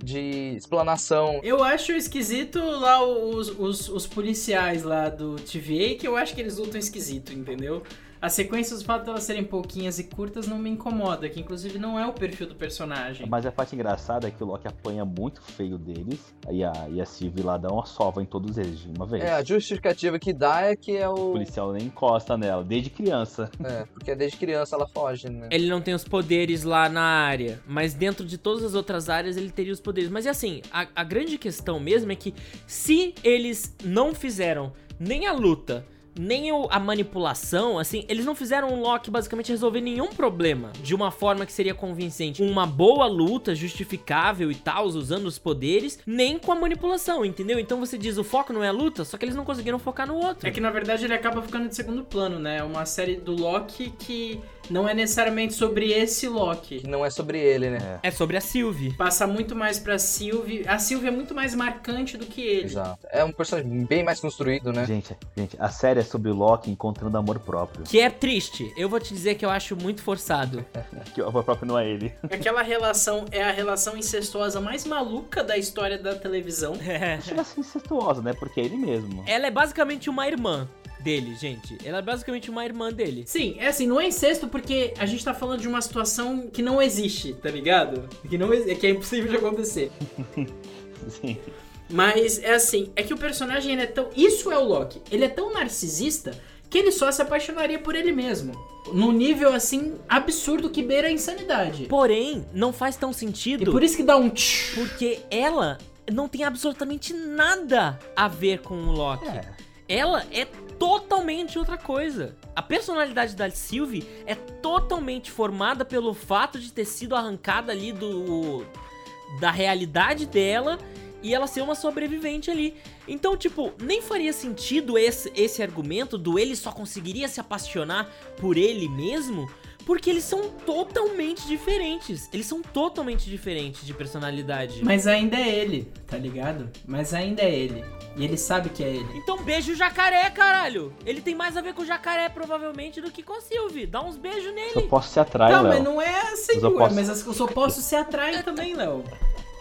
S4: de explanação.
S2: Eu acho esquisito lá os, os, os policiais lá do TVA, que eu acho que eles lutam esquisito, entendeu? As sequências, o fato de elas serem pouquinhas e curtas não me incomoda, que inclusive não é o perfil do personagem.
S3: Mas a parte engraçada é que o Loki apanha muito feio deles, e a, e a Sylvie lá dá uma sova em todos eles de uma vez.
S4: É, a justificativa que dá é que é
S3: O
S4: o.
S3: policial nem encosta nela, desde criança.
S4: É, porque desde criança ela foge, né?
S1: Ele não tem os poderes lá na área, mas dentro de todas as outras áreas ele teria os poderes. Mas é assim, a, a grande questão mesmo é que se eles não fizeram nem a luta, nem o- a manipulação, assim, eles não fizeram o Loki basicamente resolver nenhum problema de uma forma que seria convincente. Uma boa luta, justificável e tal, usando os poderes, nem com a manipulação, entendeu? Então você diz, o foco não é a luta, só que eles não conseguiram focar no outro.
S2: É que na verdade ele acaba ficando de segundo plano, né? É uma série do Loki que não é necessariamente sobre esse Loki.
S4: Que não é sobre ele, né?
S1: É sobre a Sylvie.
S2: Passa muito mais pra Sylvie. A Sylvie é muito mais marcante do que ele.
S4: Exato. É um personagem bem mais construído, né?
S3: Gente, gente, a série é sobre o Loki encontrando amor próprio.
S1: Que é triste. Eu vou te dizer que eu acho muito forçado.
S3: Que o amor próprio não é ele.
S2: Aquela relação é a relação incestuosa mais maluca da história da televisão.
S1: É.
S3: Chega a ser incestuosa, né? Porque é ele mesmo.
S1: Ela é basicamente uma irmã dele, gente. Ela é basicamente uma irmã dele.
S2: Sim, é assim, não é incesto porque a gente tá falando de uma situação que não existe, tá ligado? Que, não, que é impossível de acontecer.
S3: Sim.
S2: Mas é assim, é que o personagem ele é tão. Isso é o Loki. Ele é tão narcisista que ele só se apaixonaria por ele mesmo. Num nível assim absurdo que beira a insanidade.
S1: Porém, não faz tão
S2: E
S1: sentido
S2: por isso que dá um tch.
S1: porque ela não tem absolutamente nada a ver com o Loki.
S3: É.
S1: Ela é totalmente outra coisa. A personalidade da Sylvie é totalmente formada pelo fato de ter sido arrancada ali do da realidade dela e ela ser uma sobrevivente ali. Então, tipo, nem faria sentido esse, esse argumento do ele só conseguiria se apaixonar por ele mesmo, porque eles são totalmente diferentes. Eles são totalmente diferentes de personalidade.
S2: Mas ainda é ele, tá ligado? Mas ainda é ele. E ele sabe que é ele.
S1: Então beija o jacaré, caralho. Ele tem mais a ver com o jacaré, provavelmente, do que com a Sylvie. Dá uns beijos
S3: Só
S1: nele.
S3: posso se atrai,
S2: Não, mas não é assim, ué,
S3: opostos.
S2: mas as- os opostos se atraem também, Léo.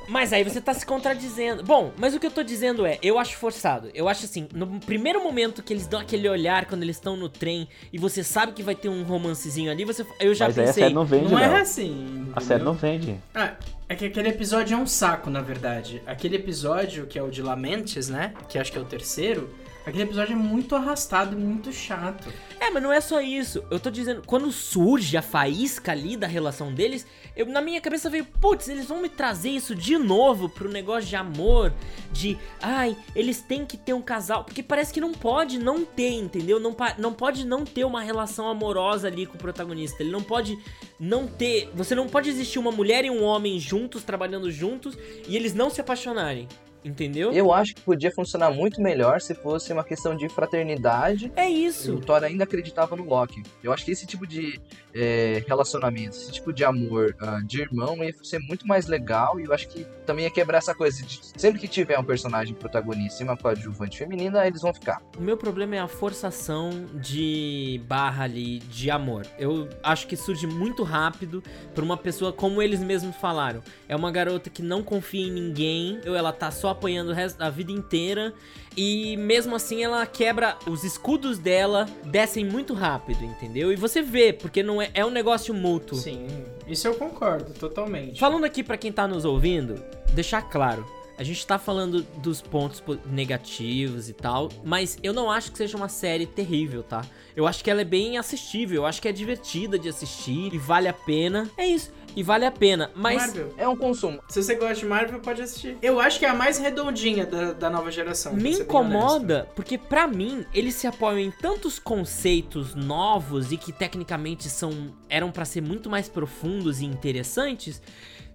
S1: Mas aí você tá se contradizendo. Bom, mas o que eu tô dizendo é, eu acho forçado. Eu acho assim, no primeiro momento que eles dão aquele olhar quando eles estão no trem e você sabe que vai ter um romancezinho ali, você eu já
S3: Mas aí a
S1: pensei.
S3: série não vende,
S2: Não é
S3: Léo.
S2: assim.
S3: A série
S2: entendeu?
S3: não vende.
S2: Ah, é que aquele episódio é um saco, na verdade. Aquele episódio, que é o de Lamentes, né? Que acho que é o terceiro. Aquele episódio é muito arrastado muito chato.
S1: É, mas não é só isso. Eu tô dizendo, quando surge a faísca ali da relação deles, eu, na minha cabeça veio, putz, eles vão me trazer isso de novo pro negócio de amor, de, ai, eles têm que ter um casal, porque parece que não pode não ter, entendeu? Não, não pode não ter uma relação amorosa ali com o protagonista. Ele não pode não ter, você não pode existir uma mulher e um homem juntos, trabalhando juntos, e eles não se apaixonarem, entendeu?
S4: Eu acho que podia funcionar muito melhor se fosse uma questão de fraternidade.
S1: É isso.
S4: o Thor ainda acreditava no Loki. Eu acho que esse tipo de é, relacionamento, esse tipo de amor ah, de irmão ia ser muito mais legal. E eu acho que também ia quebrar essa coisa de sempre que tiver um personagem protagonista e uma coadjuvante feminina, eles vão ficar.
S1: O meu problema é a forçação de barra ali de amor. Eu acho que surge muito rápido pra uma pessoa como eles mesmos falaram. É uma garota que não confia em ninguém, ou ela tá só apanhando o resto da vida inteira e mesmo assim ela quebra os escudos dela, descem muito rápido, entendeu? E você vê, porque não é, é um negócio mútuo.
S2: Sim, isso eu concordo totalmente.
S1: Falando aqui pra quem tá nos ouvindo, deixar claro, a gente tá falando dos pontos po- negativos e tal, mas eu não acho que seja uma série terrível, tá? Eu acho que ela é bem assistível, eu acho que é divertida de assistir e vale a pena. É isso, e vale a pena, mas
S2: Marvel.
S4: É um consumo.
S2: Se você gosta de Marvel, pode assistir. Eu acho que é a mais redondinha da, da nova geração.
S1: me incomoda porque pra mim eles se apoiam em tantos conceitos novos e que tecnicamente são eram pra ser muito mais profundos e interessantes.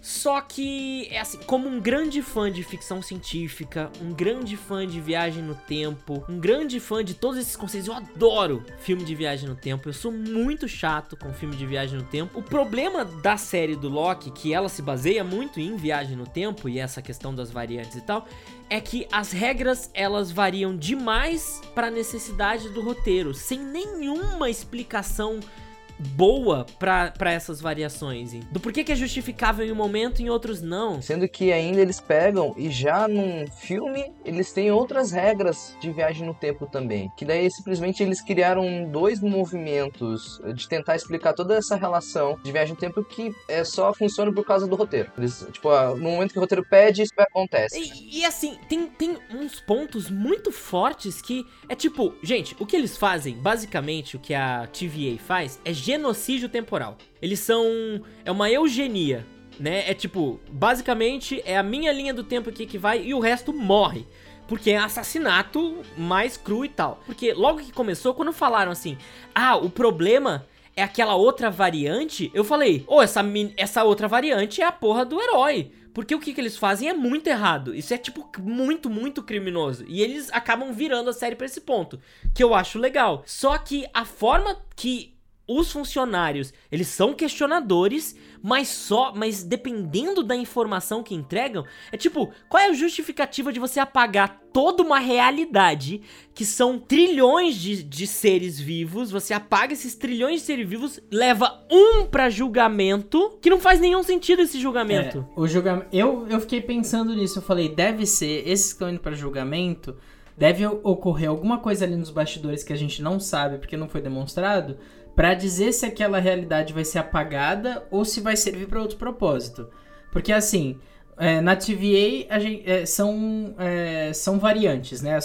S1: Só que é assim, como um grande fã de ficção científica, um grande fã de viagem no tempo, um grande fã de todos esses conceitos, eu adoro filme de viagem no tempo. Eu sou muito chato com filme de viagem no tempo. O problema da série do Loki, que ela se baseia muito em viagem no tempo e essa questão das variantes e tal, é que as regras elas variam demais para a necessidade do roteiro, sem nenhuma explicação boa pra, pra essas variações. hein? Do porquê que é justificável em um momento e em outros não.
S4: Sendo que ainda eles pegam e já num filme eles têm outras regras de viagem no tempo também. Que daí simplesmente eles criaram dois movimentos de tentar explicar toda essa relação de viagem no tempo que é só funciona por causa do roteiro. Eles, tipo, ah, no momento que o roteiro pede, isso acontece.
S1: E, e assim, tem, tem uns pontos muito fortes que é tipo, gente, o que eles fazem, basicamente, o que a TVA faz, é genocídio temporal. Eles são. É uma eugenia, né? É tipo, basicamente, é a minha linha do tempo aqui que vai e o resto morre. Porque é assassinato mais cru e tal. Porque logo que começou, quando falaram assim, ah, o problema é aquela outra variante, eu falei, ô, oh, essa, essa outra variante é a porra do herói. Porque o que, que eles fazem é muito errado. Isso é, tipo, muito, muito criminoso. E eles acabam virando a série pra esse ponto. Que eu acho legal. Só que a forma que os funcionários, eles são questionadores, mas só, mas dependendo da informação que entregam, é tipo, qual é a justificativa de você apagar toda uma realidade que são trilhões de, de seres vivos, você apaga esses trilhões de seres vivos, leva um pra julgamento, que não faz nenhum sentido esse julgamento.
S2: É, o julgamento. Eu, eu fiquei pensando nisso. Eu falei, deve ser. Esses que estão indo pra julgamento. Deve ocorrer alguma coisa ali nos bastidores que a gente não sabe porque não foi demonstrado. Pra dizer se aquela realidade vai ser apagada ou se vai servir pra outro propósito. Porque assim. é, na TVA gente, é, são, é, são variantes, né?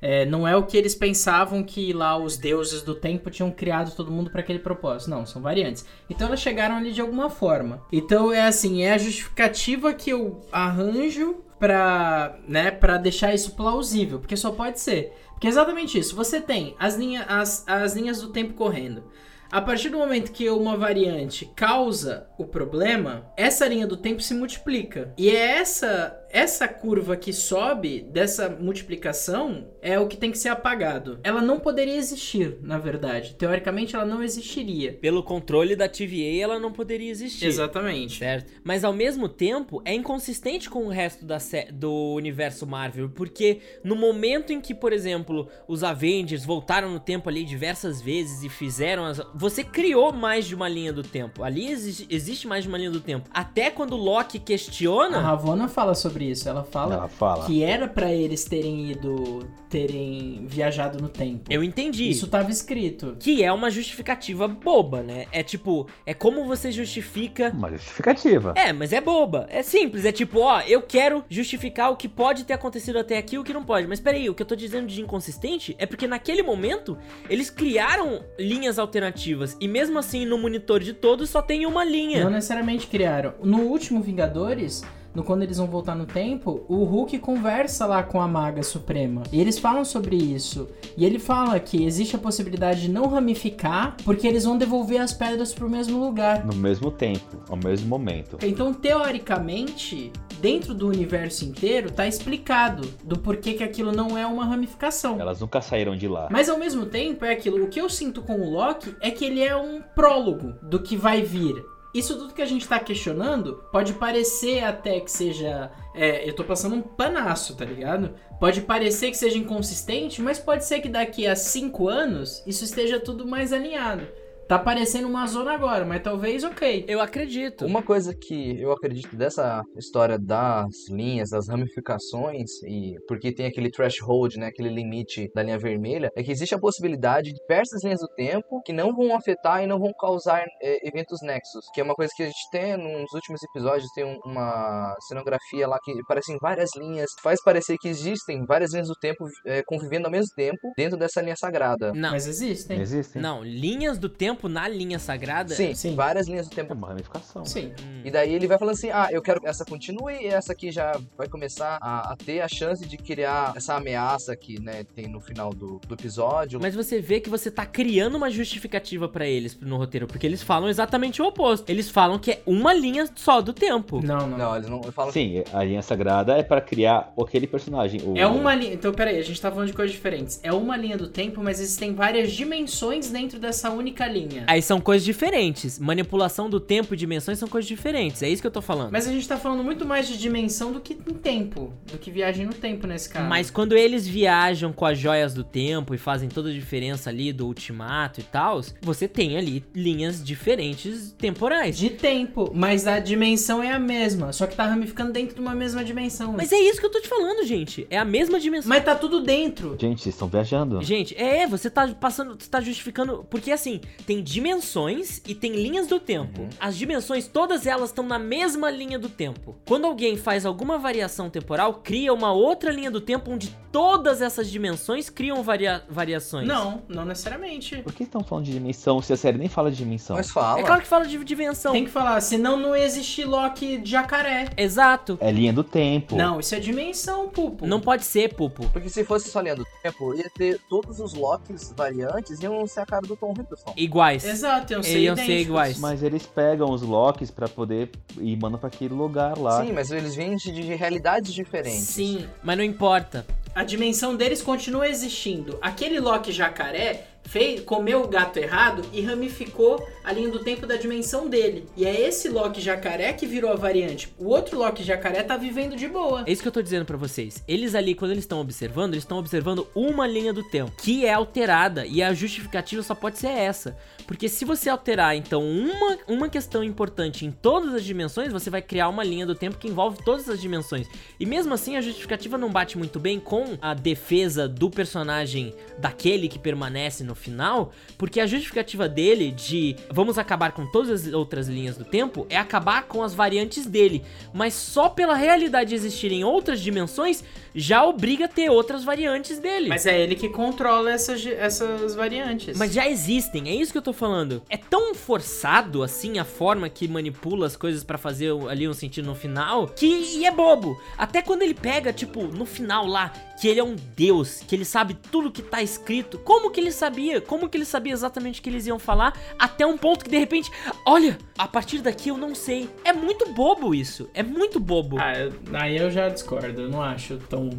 S2: É, não é o que eles pensavam que lá os deuses do tempo tinham criado todo mundo para aquele propósito. Não, são variantes. Então elas chegaram ali de alguma forma. Então é assim, é a justificativa que eu arranjo pra, né, pra deixar isso plausível, porque só pode ser. Porque é exatamente isso. Você tem as, linha, as, as linhas do tempo correndo. A partir do momento que uma variante causa o problema, essa linha do tempo se multiplica. E é essa essa curva que sobe dessa multiplicação é o que tem que ser apagado. Ela não poderia existir, na verdade. Teoricamente, ela não existiria.
S1: Pelo controle da TVA, ela não poderia existir.
S2: Exatamente.
S1: Certo? Mas ao mesmo tempo é inconsistente com o resto da do universo Marvel, porque no momento em que, por exemplo, os Avengers voltaram no tempo ali diversas vezes e fizeram as. Você criou mais de uma linha do tempo. Ali exi- existe mais de uma linha do tempo. Até quando o Loki
S2: A
S1: questiona.
S2: Ravonna fala sobre isso. Ela fala
S3: Ela fala.
S2: que era pra eles terem ido, terem viajado no tempo.
S1: Eu entendi.
S2: Isso tava escrito.
S1: Que é uma justificativa boba, né? É tipo, é como você justifica.
S3: Uma justificativa.
S1: É, mas é boba. É simples. É tipo, ó, eu quero justificar o que pode ter acontecido até aqui e o que não pode. Mas peraí, o que eu tô dizendo de inconsistente é porque naquele momento eles criaram linhas alternativas. E mesmo assim, no monitor de todos só tem uma linha.
S2: Não necessariamente criaram. No último Vingadores, no quando eles vão voltar no tempo, o Hulk conversa lá com a Maga Suprema. E eles falam sobre isso. E ele fala que existe a possibilidade de não ramificar, porque eles vão devolver as pedras pro mesmo lugar.
S3: No mesmo tempo, ao mesmo momento.
S2: Então, teoricamente, dentro do universo inteiro, tá explicado do porquê que aquilo não é uma ramificação.
S3: Elas nunca saíram de lá.
S2: Mas ao mesmo tempo, é aquilo. O que eu sinto com o Loki é que ele é um prólogo do que vai vir. Isso tudo que a gente tá questionando pode parecer até que seja. É, eu tô passando um panaço, tá ligado? Pode parecer que seja inconsistente, mas pode ser que daqui a cinco anos isso esteja tudo mais alinhado. Tá parecendo uma zona agora, mas talvez ok.
S1: Eu acredito.
S4: Uma coisa que eu acredito dessa história das linhas, das ramificações, e porque tem aquele threshold, né, aquele limite da linha vermelha, é que existe a possibilidade de diversas linhas do tempo que não vão afetar e não vão causar é, eventos nexos, que é uma coisa que a gente tem nos últimos episódios, tem um- uma cenografia lá que parecem várias linhas, faz parecer que existem várias linhas do tempo é, convivendo ao mesmo tempo dentro dessa linha sagrada.
S1: Não,
S2: Mas existem.
S3: Existem.
S1: não, linhas do tempo na linha sagrada.
S4: Sim,
S2: Sim.
S4: várias linhas do
S3: É
S4: tempo
S3: uma ramificação.
S2: Sim.
S1: Hum.
S4: E daí ele vai falando assim: ah, eu quero que essa continue e essa aqui já vai começar a, a ter a chance de criar essa ameaça que, né, tem no final do, do episódio.
S1: Mas você vê que você tá criando uma justificativa pra eles no roteiro, porque eles falam exatamente o oposto. Eles falam que é uma linha só do tempo.
S2: Não, não.
S4: Não, eles não falam
S3: Sim, a linha sagrada é pra criar aquele personagem. o-
S2: É uma linha. Então, peraí, a gente tá falando de coisas diferentes. É uma linha do tempo, mas existem várias dimensões dentro dessa única linha. Linha.
S1: Aí são coisas diferentes. Manipulação do tempo e dimensões são coisas diferentes. É isso que eu tô falando.
S2: Mas a gente tá falando muito mais de dimensão do que em tempo. Do que viagem no tempo nesse caso.
S1: Mas quando eles viajam com as joias do tempo e fazem toda a diferença ali do ultimato e tal, você tem ali linhas diferentes temporais.
S2: De tempo, mas a dimensão é a mesma. Só que tá ramificando dentro de uma mesma dimensão.
S1: Mas é isso que eu tô te falando, gente. É a mesma dimensão.
S2: Mas tá tudo dentro.
S3: Gente, vocês estão viajando.
S1: Gente, é, você tá passando, você tá justificando. Porque assim, tem dimensões e tem linhas do tempo. As dimensões, todas elas estão na mesma linha do tempo. Quando alguém faz alguma variação temporal, cria uma outra linha do tempo onde todas essas dimensões criam varia- variações.
S2: Não, não necessariamente.
S3: Por que estão falando de dimensão se a série nem fala de dimensão?
S4: Mas fala.
S1: É claro que fala de dimensão.
S2: Tem que falar, senão não existe Loki de jacaré.
S1: Exato.
S3: É linha do tempo.
S2: Não, isso é dimensão, pupo.
S1: Não pode ser, Pupo.
S4: Porque se fosse só linha do tempo, ia ter todos os Locks variantes iam ser a cara do Tom Hiddleston.
S1: Iguais.
S2: Exato, iam ser
S1: Iam ser iguais.
S3: Mas eles pegam os Locks pra poder ir mandam pra aquele lugar lá.
S4: Sim, mas eles vêm de, de realidades diferentes.
S2: Sim,
S1: Mas não importa.
S2: a dimensão deles continua existindo. Aquele Loki jacaré fez, comeu o gato errado e ramificou a linha do tempo da dimensão dele. E é esse Loki jacaré que virou a variante. O outro Loki jacaré tá vivendo de boa.
S1: É isso que eu tô dizendo pra vocês. Eles ali, quando eles estão observando, eles estão observando uma linha do tempo, que é alterada, e a justificativa só pode ser essa. Porque se você alterar, então, uma, uma questão importante em todas as dimensões, você vai criar uma linha do tempo que envolve todas as dimensões. E mesmo assim, a justificativa não bate muito bem com a defesa do personagem daquele que permanece no final, porque a justificativa dele de vamos acabar com todas as outras linhas do tempo é acabar com as variantes dele. Mas só pela realidade de existirem outras dimensões já obriga a ter outras variantes dele.
S2: Mas é ele que controla essas, essas variantes.
S1: Mas já existem, é isso que eu tô falando. É tão forçado assim a forma que manipula as coisas pra fazer ali um sentido no final, que é bobo. Até quando ele pega, tipo, no final lá, que ele é um deus, que ele sabe tudo que tá escrito. Como que ele sabia? Como que ele sabia exatamente o que eles iam falar? Até um ponto que de repente, olha, a partir daqui eu não sei. É muito bobo isso. É muito bobo.
S2: Ah, eu- aí eu já discordo. Eu não acho tão,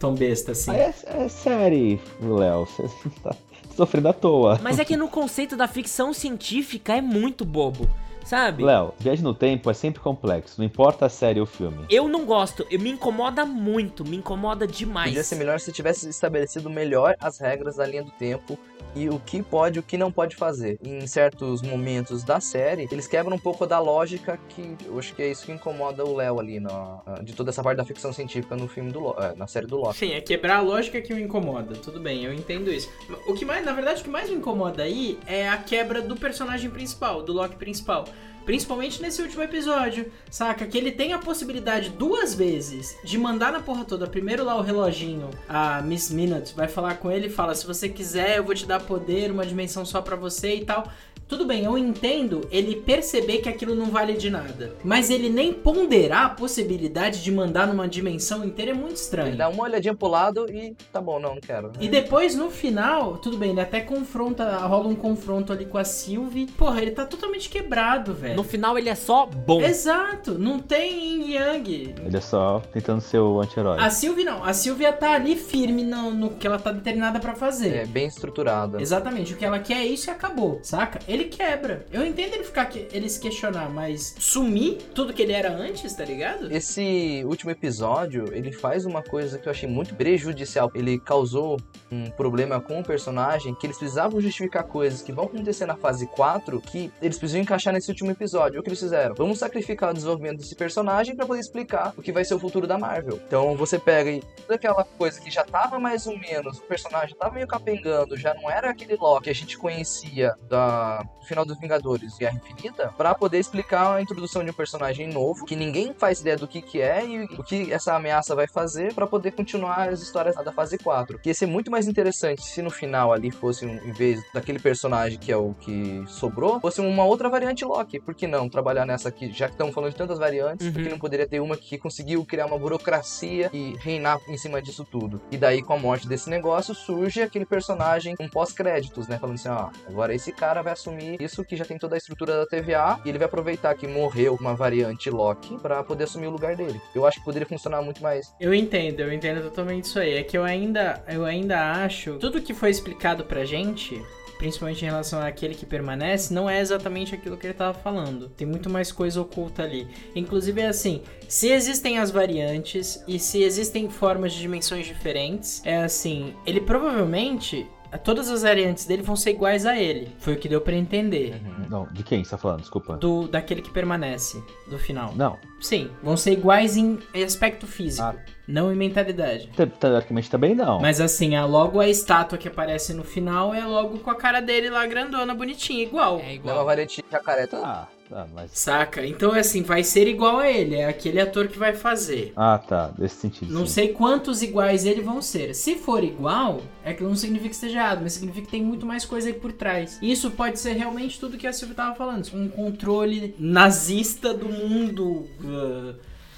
S2: tão besta assim.
S3: Ah, é, é série, Léo. Você tá sofrendo à toa.
S1: Mas é que no conceito da ficção científica é muito bobo, sabe?
S3: Léo, viagem no tempo é sempre complexo. Não importa a série ou o filme.
S1: Eu não gosto, eu, me incomoda muito, me incomoda demais.
S4: Podia ser melhor se tivesse estabelecido melhor as regras da linha do tempo e o que pode e o que não pode fazer. Em certos momentos da série, eles quebram um pouco da lógica que eu acho que é isso que incomoda o Léo ali na, de toda essa parte da ficção científica no filme do eh, na série do Loki.
S2: Sim, é quebrar a lógica que me incomoda. Tudo bem, eu entendo isso. O que mais, na verdade, o que mais me incomoda aí é a quebra do personagem principal, do Loki principal. Principalmente nesse último episódio, saca? Que ele tem a possibilidade duas vezes de mandar na porra toda. Primeiro lá o reloginho, a Miss Minute vai falar com ele e fala: se você quiser, eu vou te dar poder, uma dimensão só pra você e tal. Tudo bem, eu entendo ele perceber que aquilo não vale de nada. Mas ele nem ponderar a possibilidade de mandar numa dimensão inteira é muito estranho.
S4: Ele dá uma olhadinha pro lado e tá bom, não, não quero.
S2: E depois, no final, tudo bem, ele até confronta, rola um confronto ali com a Sylvie. Porra, ele tá totalmente quebrado, velho.
S1: No final ele é só bom.
S2: Exato, não tem yin yang.
S3: Ele é só tentando ser o anti-herói.
S2: A Sylvie não, a Sylvia tá ali firme no, no que ela tá determinada pra fazer.
S4: É bem estruturada.
S2: Exatamente, o que ela quer é isso e acabou, saca? Ele quebra. Eu entendo ele ficar que- ele se questionar, mas sumir tudo que ele era antes, tá ligado?
S4: Esse último episódio, ele faz uma coisa que eu achei muito prejudicial. Ele causou um problema com o personagem que eles precisavam justificar coisas que vão acontecer na fase 4 que eles precisam encaixar nesse último episódio. O que eles fizeram? Vamos sacrificar o desenvolvimento desse personagem pra poder explicar o que vai ser o futuro da Marvel. Então você pega e toda aquela coisa que já tava mais ou menos, o personagem tava meio capengando, já não era aquele Loki que a gente conhecia da do final dos Vingadores Guerra Infinita, pra poder explicar a introdução de um personagem novo, que ninguém faz ideia do que que é e o que essa ameaça vai fazer pra poder continuar as histórias da fase 4. Que ia ser muito mais interessante se no final ali fosse, um, em vez daquele personagem que é o que sobrou, fosse uma outra variante Loki. Por que não trabalhar nessa aqui? Já que estamos falando de tantas variantes,
S1: Uhum.
S4: por que não poderia ter uma que conseguiu criar uma burocracia e reinar em cima disso tudo? E daí, com a morte desse negócio, surge aquele personagem com pós-créditos, né? Falando assim, ó, agora esse cara vai assumir isso que já tem toda a estrutura da TVA e ele vai aproveitar que morreu uma variante Loki pra poder assumir o lugar dele. Eu acho que poderia funcionar muito mais.
S2: Eu entendo, eu entendo totalmente isso aí. É que eu ainda, eu ainda acho tudo que foi explicado pra gente principalmente em relação àquele que permanece, não é exatamente aquilo que ele tava falando. Tem muito mais coisa oculta ali. Inclusive é assim, se existem as variantes e se existem formas de dimensões diferentes, é assim, ele provavelmente todas as variantes dele vão ser iguais a ele. Foi o que deu para entender.
S3: Uhum. Não, de quem você tá falando? Desculpa.
S2: Do daquele que permanece do final.
S3: Não.
S2: Sim, vão ser iguais em aspecto físico, ah. não em mentalidade.
S3: Teoricamente também não.
S2: Mas assim, a, logo a estátua que aparece no final é logo com a cara dele lá grandona, bonitinha, igual.
S4: É igual. Não, a variante jacaré tá.
S3: Ah. Ah, mas...
S2: Saca? Então, é assim, vai ser igual a ele. É aquele ator que vai fazer.
S3: Ah, tá. Desse sentido.
S2: Não
S3: sim.
S2: sei quantos iguais ele vão ser. Se for igual, é que não significa que esteja errado, mas significa que tem muito mais coisa aí por trás. Isso pode ser realmente tudo que a Silvia tava falando. Um controle nazista do mundo. Uh,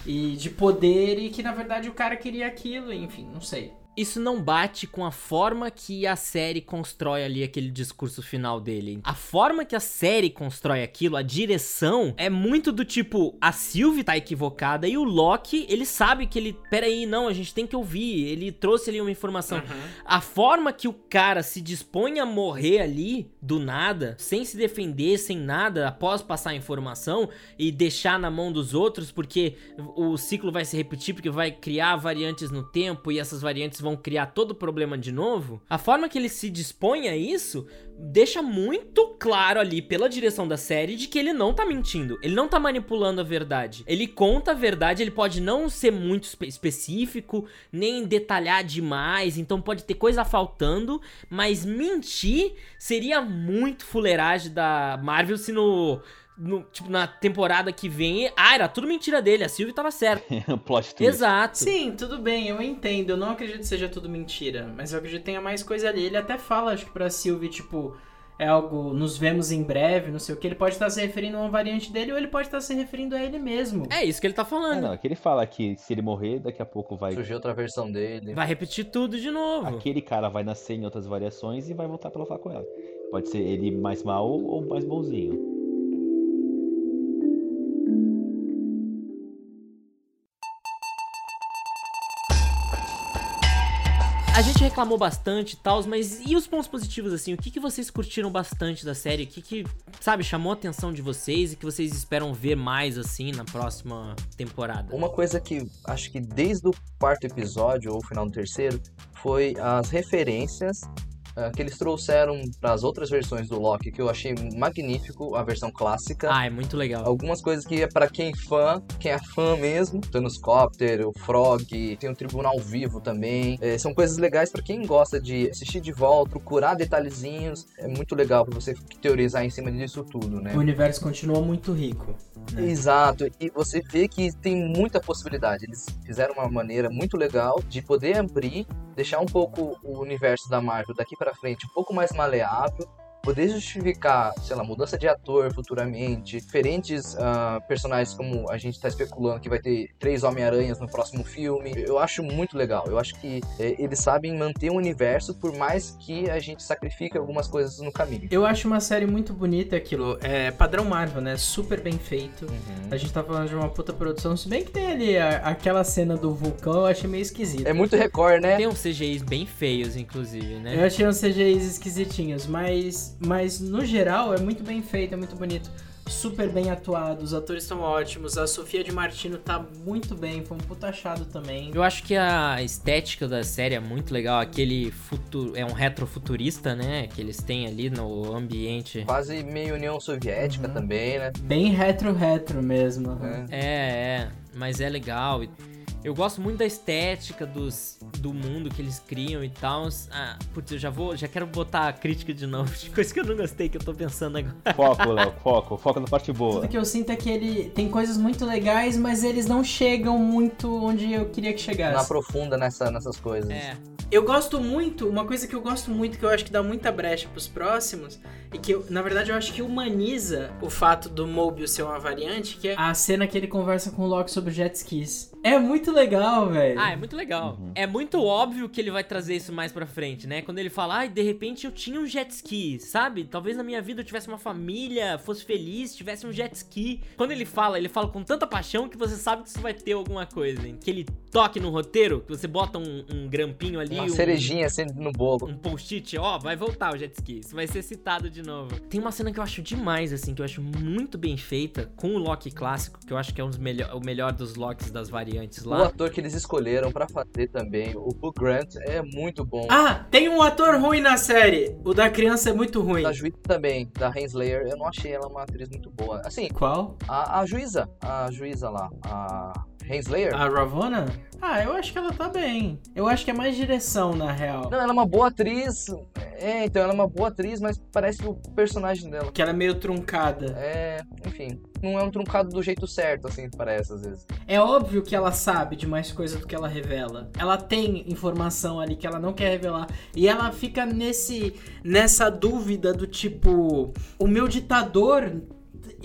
S2: e de poder, e que na verdade o cara queria aquilo, enfim, não sei
S1: isso não bate com a forma que a série constrói ali aquele discurso final dele. A forma que a série constrói aquilo, a direção, é muito do tipo, a Sylvie tá equivocada e o Loki, ele sabe que ele, peraí, não, a gente tem que ouvir, ele trouxe ali uma informação. Uhum. A forma que o cara se dispõe a morrer ali, do nada, sem se defender, sem nada, após passar a informação e deixar na mão dos outros, porque o ciclo vai se repetir, porque vai criar variantes no tempo e essas variantes vão criar todo o problema de novo, a forma que ele se dispõe a isso deixa muito claro ali pela direção da série de que ele não tá mentindo, ele não tá manipulando a verdade. Ele conta a verdade, ele pode não ser muito espe específico, nem detalhar demais, então pode ter coisa faltando, mas mentir seria muito fuleiragem da Marvel se no no, tipo, na temporada que vem, ah, era tudo mentira dele, a Sylvie tava certa.
S3: Plot twist.
S1: Exato.
S2: Sim, tudo bem, eu entendo. Eu não acredito que seja tudo mentira, mas eu acredito que tenha mais coisa ali. Ele até fala, acho que pra Sylvie, tipo, é algo, nos vemos em breve, não sei o que. Ele pode estar se referindo a uma variante dele ou ele pode estar se referindo a ele mesmo.
S1: É isso que ele tá falando. É,
S3: não, é que ele fala que se ele morrer, daqui a pouco vai.
S4: Surgir outra versão dele.
S1: Vai repetir tudo de novo.
S3: Aquele cara vai nascer em outras variações e vai voltar pra falar com ela. Pode ser ele mais mal ou mais bonzinho.
S1: A gente reclamou bastante e tal, mas e os pontos positivos, assim? O que, que vocês curtiram bastante da série? O que, que, sabe, chamou a atenção de vocês e que vocês esperam ver mais, assim, na próxima temporada?
S4: Uma coisa que acho que desde o quarto episódio, ou final do terceiro, foi as referências uh, que eles trouxeram para as outras versões do Loki, que eu achei magnífico, a versão clássica.
S1: Ah, é muito legal.
S4: Algumas coisas que é para quem é fã, quem é fã mesmo, Thanos Copter, o Frog, tem o Tribunal Vivo também. É, são coisas legais para quem gosta de assistir de volta, procurar detalhezinhos. É muito legal para você teorizar em cima disso tudo, né?
S2: O universo continua muito rico.
S4: Né? Exato, e você vê que tem muita possibilidade. Eles fizeram uma maneira muito legal de poder abrir, deixar um pouco o universo da Marvel daqui para frente um pouco mais maleável poder justificar, sei lá, mudança de ator futuramente, diferentes uh, personagens como a gente está especulando que vai ter três Homem-Aranhas no próximo filme, eu acho muito legal. Eu acho que é, eles sabem manter o universo por mais que a gente sacrifique algumas coisas no caminho.
S2: Eu acho uma série muito bonita aquilo, é padrão Marvel, né? Super bem feito. Uhum. A gente tá falando de uma puta produção, se bem que tem ali a, aquela cena do vulcão, eu achei meio esquisito.
S4: É muito recorde, né?
S1: Tem uns CGIs bem feios, inclusive, né?
S2: Eu achei uns CGIs esquisitinhos, mas mas no geral é muito bem feito, é muito bonito. Super bem atuado, os atores estão ótimos, a Sofia de Martino tá muito bem, foi um puta achado também.
S1: Eu acho que a estética da série é muito legal, aquele futuro, é um retrofuturista, né, que eles têm ali no ambiente.
S4: Quase meio União Soviética uhum. também, né?
S2: Bem retro-retro mesmo.
S1: Uhum. É, é, mas é legal. Eu gosto muito da estética dos, do mundo que eles criam e tal. Ah, putz, eu já vou, já quero botar a crítica de novo, de coisa que eu não gostei, que eu tô pensando agora.
S3: Foco, Léo, foco, foco na parte boa.
S2: Tudo que eu sinto é que ele tem coisas muito legais, mas eles não chegam muito onde eu queria que chegasse.
S4: Não aprofunda nessa, nessas coisas.
S2: É. Eu gosto muito, uma coisa que eu gosto muito, que eu acho que dá muita brecha pros próximos, e que, eu, na verdade, eu acho que humaniza o fato do Mobius ser uma variante, que é a cena que ele conversa com o Loki sobre jet skis. É muito legal, velho.
S1: Ah, é muito legal.
S3: Uhum.
S1: É muito óbvio que ele vai trazer isso mais pra frente, né? Quando ele fala, ai, de repente eu tinha um jet ski, sabe? Talvez na minha vida eu tivesse uma família, fosse feliz, tivesse um jet ski. Quando ele fala, ele fala com tanta paixão que você sabe que isso vai ter alguma coisa, hein? Que ele toque no roteiro, que você bota um, um grampinho ali,
S4: Uma
S1: um,
S4: cerejinha assim no bolo.
S1: um post-it, ó, vai voltar o jet ski. Isso vai ser citado de novo. Tem uma cena que eu acho demais, assim, que eu acho muito bem feita, com o Loki clássico, que eu acho que é um dos melhor, o melhor dos Locks das variantes
S4: O
S1: lá.
S4: ator que eles escolheram pra fazer também, o Hugh Grant, é muito bom.
S2: Ah, tem um ator ruim na série. O da criança é muito ruim.
S4: A juíza também, da Henslayer, eu não achei ela uma atriz muito boa. Assim,
S2: Qual?
S4: a, a juíza, a juíza lá, a Henslayer,
S2: A Ravonna? Ah, eu acho que ela tá bem. Eu acho que é mais direção, na real.
S4: não, ela é uma boa atriz. É, então ela é uma boa atriz, mas parece que o personagem dela
S2: Que ela é meio truncada.
S4: é, enfim, não é um truncado do jeito certo, assim, parece às vezes.
S2: É óbvio que ela sabe de mais coisa do que ela revela. Ela tem informação ali que ela não quer revelar. E ela fica nesse nessa dúvida do tipo, o meu ditador,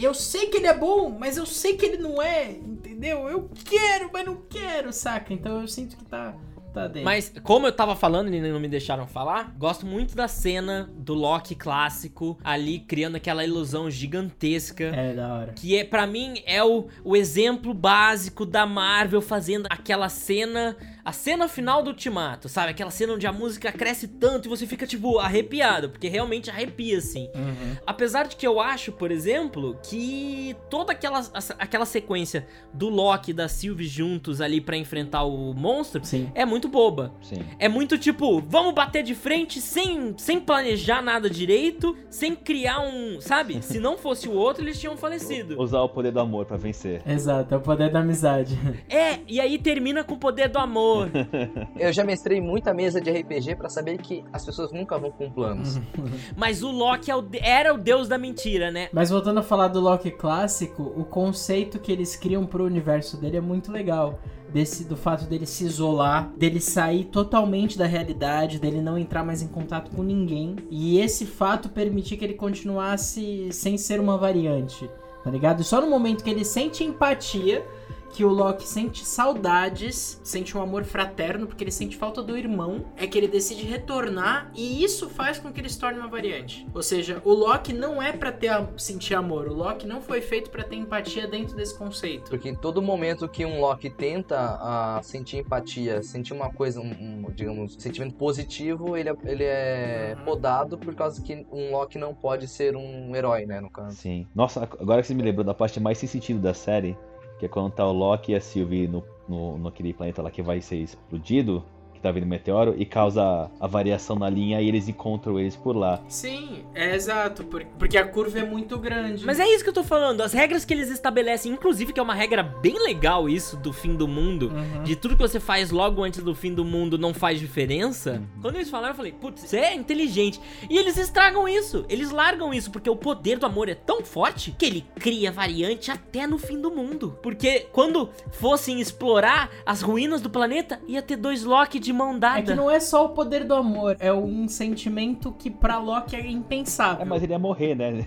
S2: eu sei que ele é bom, mas eu sei que ele não é, entendeu? Eu quero, mas não quero, saca? Então eu sinto que tá tá dentro.
S1: Mas, como eu tava falando e não me deixaram falar, gosto muito da cena do Loki clássico ali criando aquela ilusão gigantesca.
S2: é da hora.
S1: Que é, para mim, é o, o exemplo básico da Marvel fazendo aquela cena. A cena final do Ultimato, sabe? Aquela cena onde a música cresce tanto e você fica, tipo, arrepiado. Porque realmente arrepia, assim.
S2: Uhum.
S1: Apesar de que eu acho, por exemplo, que toda aquela, aquela sequência do Loki e da Sylvie juntos ali pra enfrentar o monstro
S2: Sim.
S1: é muito boba.
S3: Sim.
S1: É muito tipo, vamos bater de frente sem, sem planejar nada direito, sem criar um. Sabe? Se não fosse o outro, eles tinham falecido.
S3: Usar o poder do amor pra vencer.
S2: Exato, é o poder da amizade.
S1: É, e aí termina com o poder do amor.
S4: Eu já mestrei muita mesa de RPG pra saber que as pessoas nunca vão com planos.
S1: Mas o Loki é era o deus da mentira, né?
S2: Mas voltando a falar do Loki clássico, o conceito que eles criam pro universo dele é muito legal. Desse, do fato dele se isolar, dele sair totalmente da realidade, dele não entrar mais em contato com ninguém. E esse fato permitir que ele continuasse sem ser uma variante, tá ligado? E só no momento que ele sente empatia, que o Loki sente saudades, sente um amor fraterno, porque ele sente falta do irmão, é que ele decide retornar e isso faz com que ele se torne uma variante. Ou seja, o Loki não é pra ter sentir amor, o Loki não foi feito pra ter empatia dentro desse conceito.
S4: Porque em todo momento que um Loki tenta ah, sentir empatia, sentir uma coisa, um, um, digamos, sentimento positivo, ele é, ele é
S2: Uhum.
S4: podado por causa que um Loki não pode ser um herói, né, no caso.
S3: Sim. Nossa, agora que você me lembrou da parte mais sem sentido da série, que é quando tá o Loki e a Sylvie no, no, naquele planeta lá que vai ser explodido, tá vindo meteoro, e causa a variação na linha e eles encontram eles por lá.
S2: Sim, é exato, por- porque a curva é muito grande.
S1: Mas é isso que eu tô falando. As regras que eles estabelecem, inclusive, que é uma regra bem legal isso do fim do mundo.
S2: Uhum.
S1: De tudo que você faz logo antes do fim do mundo não faz diferença.
S3: Uhum.
S1: Quando eles falaram, eu falei, putz, isso é inteligente. E eles estragam isso. Eles largam isso, porque o poder do amor é tão forte que ele cria variante até no fim do mundo. Porque quando fossem explorar as ruínas do planeta, ia ter dois Loki de mão dada.
S2: É que não é só o poder do amor, é um sentimento que pra Loki é impensável.
S3: É, mas ele ia morrer, né?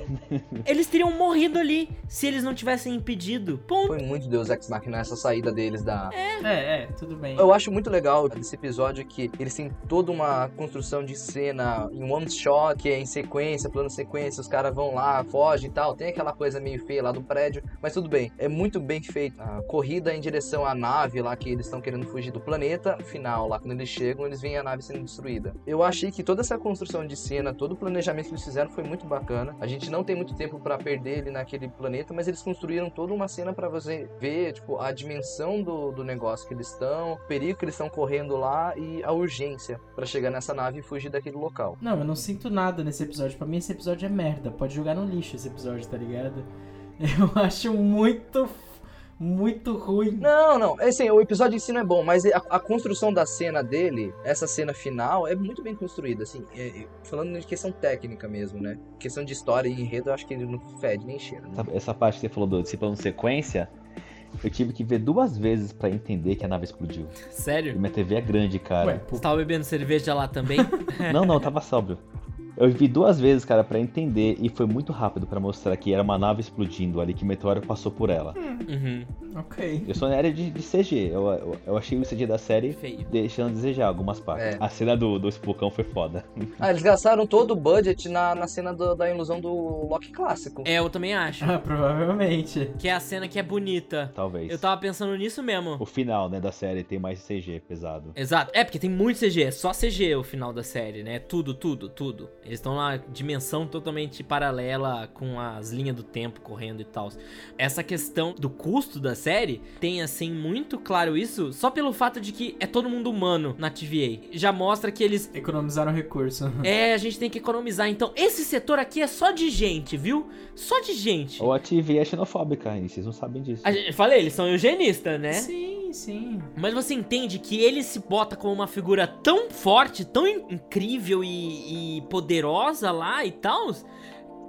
S1: Eles teriam morrido ali se eles não tivessem impedido. Ponto.
S4: Foi muito Deus Ex Machina essa saída deles da...
S2: É, é, tudo bem.
S4: Eu acho muito legal desse episódio que eles têm toda uma construção de cena em one shot, que é em sequência, plano sequência, os caras vão lá, fogem e tal. Tem aquela coisa meio feia lá do prédio, mas tudo bem. É muito bem feito. A corrida em direção à nave lá que eles estão querendo fugir do planeta, final lá, quando eles chegam, eles veem a nave sendo destruída. Eu achei que toda essa construção de cena, todo o planejamento que eles fizeram foi muito bacana. A gente não tem muito tempo pra perder ele naquele planeta, mas eles construíram toda uma cena pra você ver, tipo, a dimensão do, do negócio que eles estão, o perigo que eles estão correndo lá e a urgência pra chegar nessa nave e fugir daquele local.
S2: Não, eu não sinto nada nesse episódio. Pra mim, esse episódio é merda. Pode jogar no lixo esse episódio, tá ligado? Eu acho muito, muito ruim.
S4: Não, não, é assim, o episódio em si não é bom, mas a, a construção da cena dele, essa cena final, é muito bem construída, assim, é- é- falando de questão técnica mesmo, né? Questão de história e enredo, eu acho que ele não fede nem cheira. né?
S3: Essa, essa parte que você falou do desse plano sequência, eu tive que ver duas vezes pra entender que a nave explodiu. E
S1: Sério?
S3: minha TV é grande,
S2: Ué,
S3: cara.
S2: pô,
S1: Você tava bebendo cerveja lá também?
S3: Não, não, tava sóbrio. Eu vi duas vezes, cara, pra entender, e foi muito rápido pra mostrar que era uma nave explodindo ali, que o meteoro passou por ela.
S1: Uhum.
S2: Ok.
S3: Eu sou na área de, de CG, eu, eu, eu achei o CG da série
S1: Feio.
S3: deixando a desejar algumas partes.
S4: É.
S3: A cena do, do foi foda.
S4: Ah, eles gastaram todo o budget na, na cena do- da ilusão do Loki clássico.
S1: É, eu também acho.
S2: Ah, provavelmente.
S1: Que é a cena que é bonita.
S3: Talvez.
S1: Eu tava pensando nisso mesmo.
S3: O final, né, da série tem mais CG pesado.
S1: Exato. É, porque tem muito CG, é só CG o final da série, né? Tudo, tudo, tudo. Eles estão na dimensão totalmente paralela com as linhas do tempo correndo e tal. Essa questão do custo da série tem, assim, muito claro isso só pelo fato de que é todo mundo humano na TVA. Já mostra que eles.
S2: Economizaram recurso.
S1: É, a gente tem que economizar. Então, esse setor aqui é só de gente, viu? Só de gente.
S3: Ou a TV é xenofóbica, e vocês não sabem disso.
S1: A gente, falei, eles são eugenistas, né?
S2: Sim, sim.
S1: Mas você entende que ele se bota como uma figura tão forte, tão in- incrível e, e poderosa lá e tal,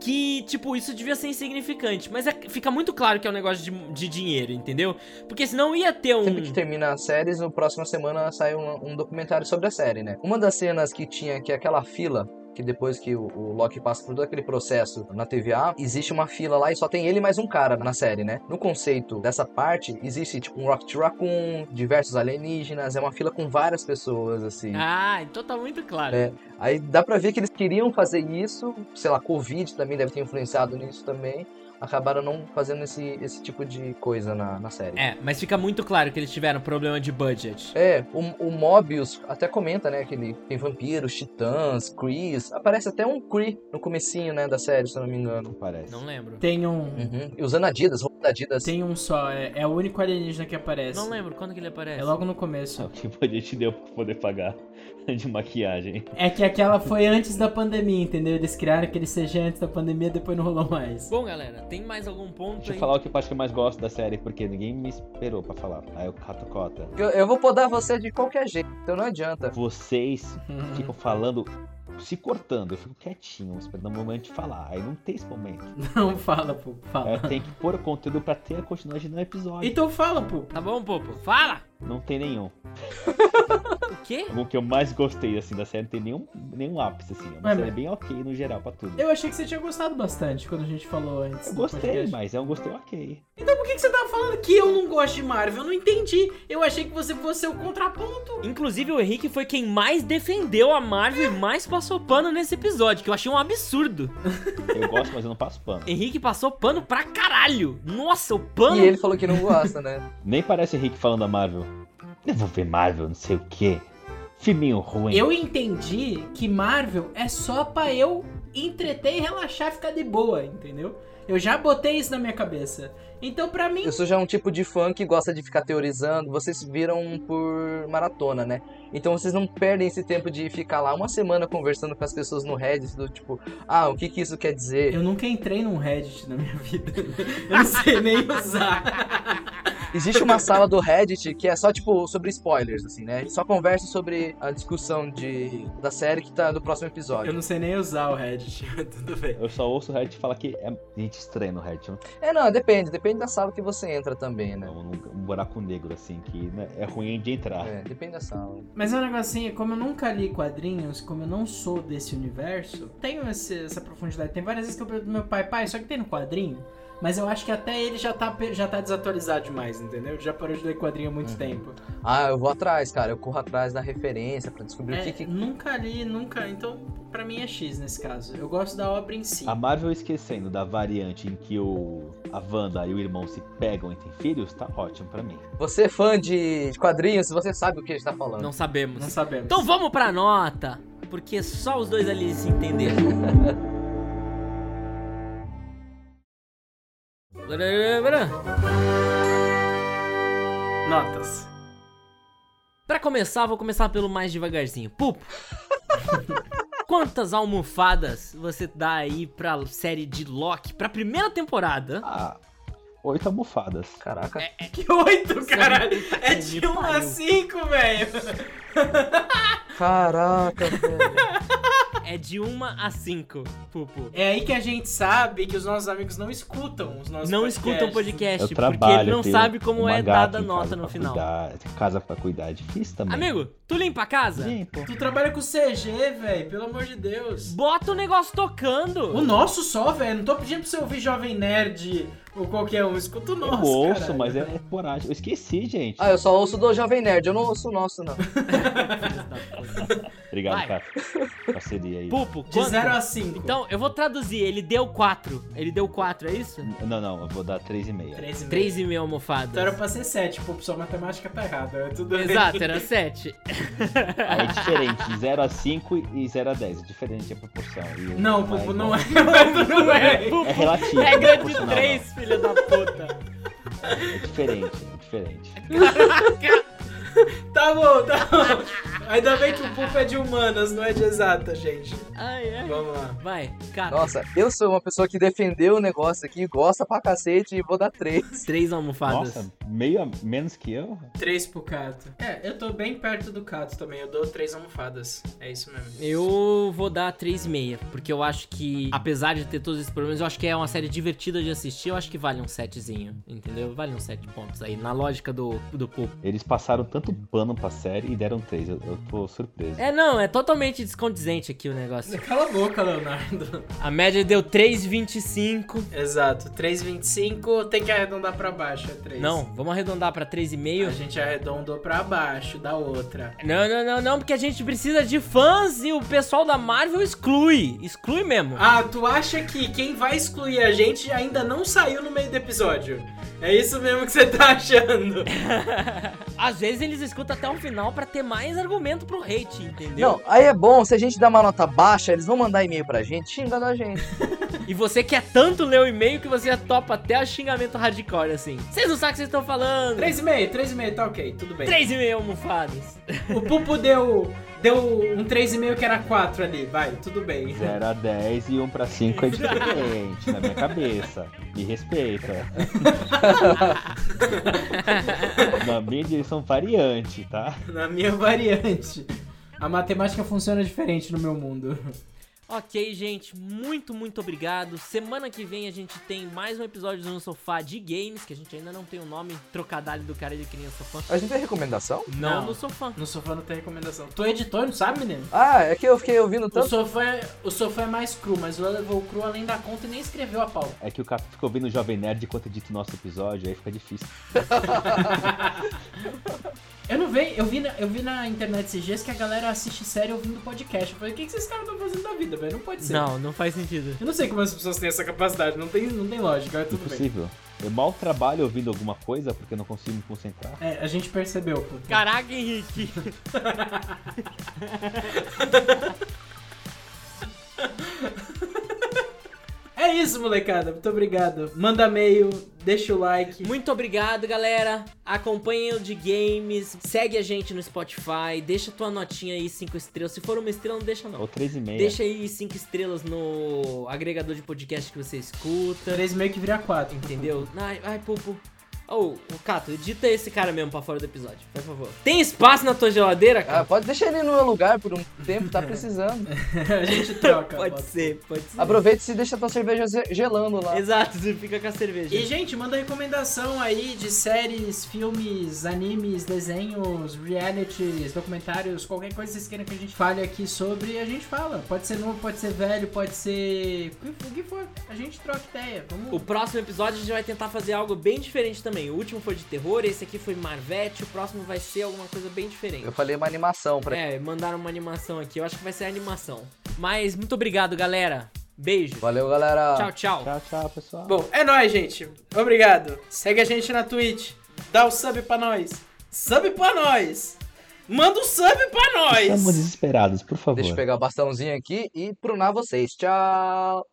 S1: que, tipo, isso devia ser insignificante. Mas é- fica muito claro que é um negócio de, de dinheiro, entendeu? Porque senão ia ter um.
S4: Sempre que termina as séries, no próxima semana sai um, um documentário sobre a série, né? Uma das cenas que tinha, que é aquela fila, que depois que o, o Loki passa por todo aquele processo na TVA, existe uma fila lá e só tem ele e mais um cara na série, né? No conceito dessa parte, existe tipo um Rocket Raccoon, diversos alienígenas, é uma fila com várias pessoas, assim.
S1: Ah, então tá muito claro.
S4: É. Aí dá pra ver que eles queriam fazer isso, sei lá, Covid também deve ter influenciado nisso também. Acabaram não fazendo esse, esse tipo de coisa na, na série.
S1: É, mas fica muito claro que eles tiveram problema de budget.
S4: É, o, o Mobius até comenta, né, que ele tem vampiros, titãs, Krees. Aparece até um Kree no comecinho, né, da série, se eu não me engano.
S3: Parece.
S1: Não lembro.
S2: Tem um.
S4: Uhum. E usando Adidas, roupa da Adidas.
S2: Tem um só, é, é o único alienígena que aparece.
S1: Não lembro quando que ele aparece.
S2: É logo no começo.
S3: O que a gente deu pra poder pagar de maquiagem.
S2: É que aquela foi antes da pandemia, entendeu? Eles criaram aquele CG antes da pandemia, depois não rolou mais.
S1: Bom, galera, tem mais algum ponto
S3: Deixa eu
S1: aí?
S3: falar o que eu acho que eu mais gosto da série, porque ninguém me esperou pra falar. Aí eu cato cota.
S4: Eu, eu vou podar você de qualquer jeito, então não adianta.
S3: Vocês ficam falando, se cortando. Eu fico quietinho, esperando o momento de falar. Aí não tem esse momento.
S2: Não fala, pô. Fala.
S3: eu tenho que pôr o conteúdo pra ter a continuidade no episódio.
S2: Então fala, pô.
S1: Tá bom, Popo? Fala!
S3: Não tem nenhum.
S1: O quê?
S3: O que eu mais gostei, assim, da série não tem nenhum, nenhum ápice, assim. É uma
S2: Ué,
S3: série bem ok no geral pra tudo.
S2: Eu achei que você tinha gostado bastante quando a gente falou antes.
S3: Eu gostei, mas é um gostei ok.
S2: Então por que, que você tava falando que eu não gosto de Marvel? Eu não entendi. Eu achei que você fosse o contraponto.
S1: Inclusive, o Henrique foi quem mais defendeu a Marvel e mais passou pano nesse episódio, que eu achei um absurdo.
S3: Eu gosto, mas eu não passo pano.
S1: Henrique passou pano pra caralho. Nossa, o pano.
S4: E ele falou que não gosta, né?
S3: Nem parece Henrique falando da Marvel. Eu vou ver Marvel, não sei o quê. Filminho ruim.
S2: Eu entendi que Marvel é só pra eu entreter e relaxar e ficar de boa, entendeu? Eu já botei isso na minha cabeça. Então, pra mim,
S4: Eu sou já um tipo de fã que gosta de ficar teorizando. Vocês viram por maratona, né? Então vocês não perdem esse tempo de ficar lá uma semana conversando com as pessoas no Reddit, do tipo, ah, o que que isso quer dizer?
S2: eu nunca entrei num Reddit na minha vida. Eu não sei nem usar.
S4: Existe uma sala do Reddit que é só, tipo, sobre spoilers, assim, né? Só conversa sobre a discussão de, da série que tá do próximo
S2: Eu
S4: episódio.
S2: não sei nem usar o Reddit. Tudo bem.
S3: Eu só ouço o Reddit falar que é gente estranha no Reddit.
S4: É, não, depende. Depende da sala que você entra também, né?
S3: Um, um buraco negro, assim, que né, é ruim de entrar.
S4: É, depende da sala.
S2: Mas é um negócio assim, como eu nunca li quadrinhos, como eu não sou desse universo, tenho esse- essa profundidade. Tem várias vezes que eu pergunto pro meu pai, pai, só que tem no quadrinho? Mas eu acho que até ele já tá, já tá desatualizado demais, entendeu? Já parou de ler quadrinho há muito
S4: Uhum.
S2: tempo.
S4: Ah, eu vou atrás, cara. Eu corro atrás da referência pra descobrir
S2: É,
S4: o que que...
S2: Nunca li, nunca. Então, pra mim é X nesse caso. Eu gosto da obra em si.
S3: A Marvel esquecendo da variante em que o, a Wanda e o irmão se pegam e têm filhos, tá ótimo pra mim.
S4: Você é fã de quadrinhos, você sabe o que a gente tá falando.
S1: Não sabemos.
S2: Não sabemos.
S1: Então vamos pra nota. Porque só os dois ali se entenderam.
S2: Notas.
S1: Pra começar, vou começar pelo mais devagarzinho. Pupo. Quantas almofadas você dá aí pra série de Loki, pra primeira temporada?
S3: Ah, oito almofadas.
S4: Caraca.
S2: Que oito, caralho! É de 1 a. 5, velho!
S4: Caraca, velho.
S1: É de uma a cinco, Pupo.
S2: É aí que a gente sabe que os nossos amigos não escutam os nossos
S1: Não
S2: podcasts.
S1: escutam podcast,
S3: Eu
S1: porque ele não sabe como é dada a nota no final.
S3: Cuidar, casa pra cuidar, é difícil também.
S1: Amigo, Tu limpa a casa?
S3: Limpo.
S2: Tu trabalha com CG, velho, pelo amor de Deus.
S1: Bota o negócio tocando.
S2: O nosso só, velho. Não tô pedindo pra você ouvir Jovem Nerd ou qualquer um. Escuta o
S3: Eu
S2: nosso.
S3: ouço,
S2: caralho.
S3: mas é esporádico. Eu esqueci, gente.
S4: Ah, eu só ouço do Jovem Nerd, eu não ouço o nosso, não.
S3: Obrigado,
S1: Vai.
S3: cara. Parceria aí.
S1: Pupo,
S2: De
S1: quanto?
S2: 0 a 5.
S1: Então, eu vou traduzir. Ele deu 4. Ele deu 4, é isso?
S3: Não, não, eu vou dar 3,5.
S2: 3,5.
S1: 3,5 almofadas.
S2: Então era pra ser 7, pô, sua matemática tá errada. É tudo bem.
S1: Exato, era 7.
S3: Aí é diferente, 0 a 5 e 0 a 10. É diferente a proporção. E o-
S2: Não,
S3: é
S2: não é. Não é.
S3: É relativo.
S1: Regra de
S3: proporcional,
S1: 3, filho da puta.
S3: É diferente, é diferente.
S2: Tá bom, tá bom. Ainda bem que o Pupo é de humanas, não é de exata, gente.
S1: Ai, ai.
S2: Vamos lá.
S1: Vai, cara.
S4: Nossa, eu sou uma pessoa que defendeu o negócio aqui, gosta pra cacete e vou dar três.
S1: 3 almofadas.
S3: Nossa, meio a- menos que eu?
S2: 3 pro Cato. É, eu tô bem perto do Cato também. Eu dou 3 almofadas. É isso mesmo.
S1: Eu vou dar 3,5, porque eu acho que, apesar de ter todos esses problemas, eu acho que é uma série divertida de assistir, eu acho que vale um 7zinho, entendeu? Vale uns 7 pontos aí, na lógica do, do Pupo.
S3: Eles passaram tanto pano pra série e deram 3. Eu, eu tô surpreso.
S1: É, não, é totalmente descondizente aqui o negócio.
S2: Cala a boca, Leonardo.
S1: A média deu 3,25.
S2: Exato. 3,25 tem que arredondar pra baixo. É 3.
S1: Não, vamos arredondar pra
S2: A
S1: 3,5.
S2: gente arredondou pra baixo da outra.
S1: Não, não, não, não, porque a gente precisa de fãs e o pessoal da Marvel exclui. Exclui mesmo.
S2: Ah, tu acha que quem vai excluir a gente ainda não saiu no meio do episódio? É isso mesmo que você tá achando?
S1: Às vezes eles escutam até o final pra ter mais argumento pro hate, entendeu?
S4: Não, aí é bom, se a gente dar uma nota baixa, eles vão mandar e-mail pra gente xingando a gente.
S1: E você quer tanto ler o e-mail que você topa até o xingamento hardcore, assim. Vocês não sabem o que vocês estão falando.
S2: 3,5, 3,5, tá ok, tudo bem.
S1: 3,5 almofadas.
S2: O Pupo deu, deu um 3,5 que era 4 ali, vai, tudo bem.
S3: 0 a 10 e 1 pra 5 é diferente na minha cabeça. Me respeita. na minha direção variante, tá?
S2: Na minha variante. A matemática funciona diferente no meu mundo.
S1: Ok, gente, muito, muito obrigado. Semana que vem a gente tem mais um episódio do No Sofá de Games, que a gente ainda não tem o nome trocadilho do cara de criança fã.
S4: A gente tem recomendação?
S1: Não,
S2: Não.
S1: no sofá.
S2: No sofá não tem recomendação. Tu é editor, não sabe, menino?
S4: Ah, é que eu fiquei ouvindo
S2: O
S4: tanto.
S2: sofá, é, o sofá é mais cru, mas o levou cru além da conta e nem escreveu a pauta.
S3: É que o cara ficou ouvindo o Jovem Nerd enquanto edita o nosso episódio, aí fica difícil.
S2: Eu não vi, eu vi, na, eu vi na internet esses dias que a galera assiste série ouvindo podcast. Eu falei, o que, que esses caras estão fazendo da vida, velho? Não pode ser.
S1: Não, não faz sentido.
S2: Eu não sei como as pessoas têm essa capacidade, não tem, não tem lógica, mas tudo bem.
S3: Impossível. Eu mal trabalho ouvindo alguma coisa porque eu não consigo me concentrar.
S2: É, a gente percebeu. pô.
S1: Caraca, Henrique.
S2: É isso, molecada. Muito obrigado. Manda e-mail, deixa o like.
S1: Muito obrigado, galera. Acompanhem o de games. Segue a gente no Spotify. Deixa tua notinha aí, 5 estrelas. Se for uma estrela, não deixa não.
S3: Ou 3,5.
S1: Deixa aí 5 estrelas no agregador de podcast que você escuta.
S2: 3,5 que vira 4.
S1: Entendeu? Ai, ai, Pupu. Ô, oh, Cato, edita esse cara mesmo pra fora do episódio, por favor. Tem espaço na tua geladeira,
S4: Ah,
S1: cara?
S4: pode deixar ele no meu lugar por um tempo, tá precisando.
S2: a gente troca.
S1: pode
S2: bota.
S1: ser, pode ser.
S4: Aproveita e deixa tua cerveja gelando lá.
S1: Exato, você fica com a cerveja.
S2: E, gente, manda recomendação aí de séries, filmes, animes, desenhos, realities, documentários, qualquer coisa que vocês queiram que a gente fale aqui sobre, a gente fala. Pode ser novo, pode ser velho, pode ser. o que- O que for. A gente troca ideia. Vamos.
S1: O próximo episódio a gente vai tentar fazer algo bem diferente também. O último foi de terror, esse aqui foi Marvete, o próximo vai ser alguma coisa bem diferente.
S4: Eu falei uma animação pra
S1: É, mandaram uma animação aqui, eu acho que vai ser animação. Mas muito obrigado, galera. Beijo.
S4: Valeu, galera.
S1: Tchau, tchau.
S3: Tchau, tchau, pessoal.
S2: Bom, é nóis, gente. Obrigado. Segue a gente na Twitch. Dá o sub pra nós. Sub pra nós. Manda o sub pra nós.
S3: Estamos desesperados, por favor.
S4: Deixa eu pegar o bastãozinho aqui e prunar vocês. Tchau.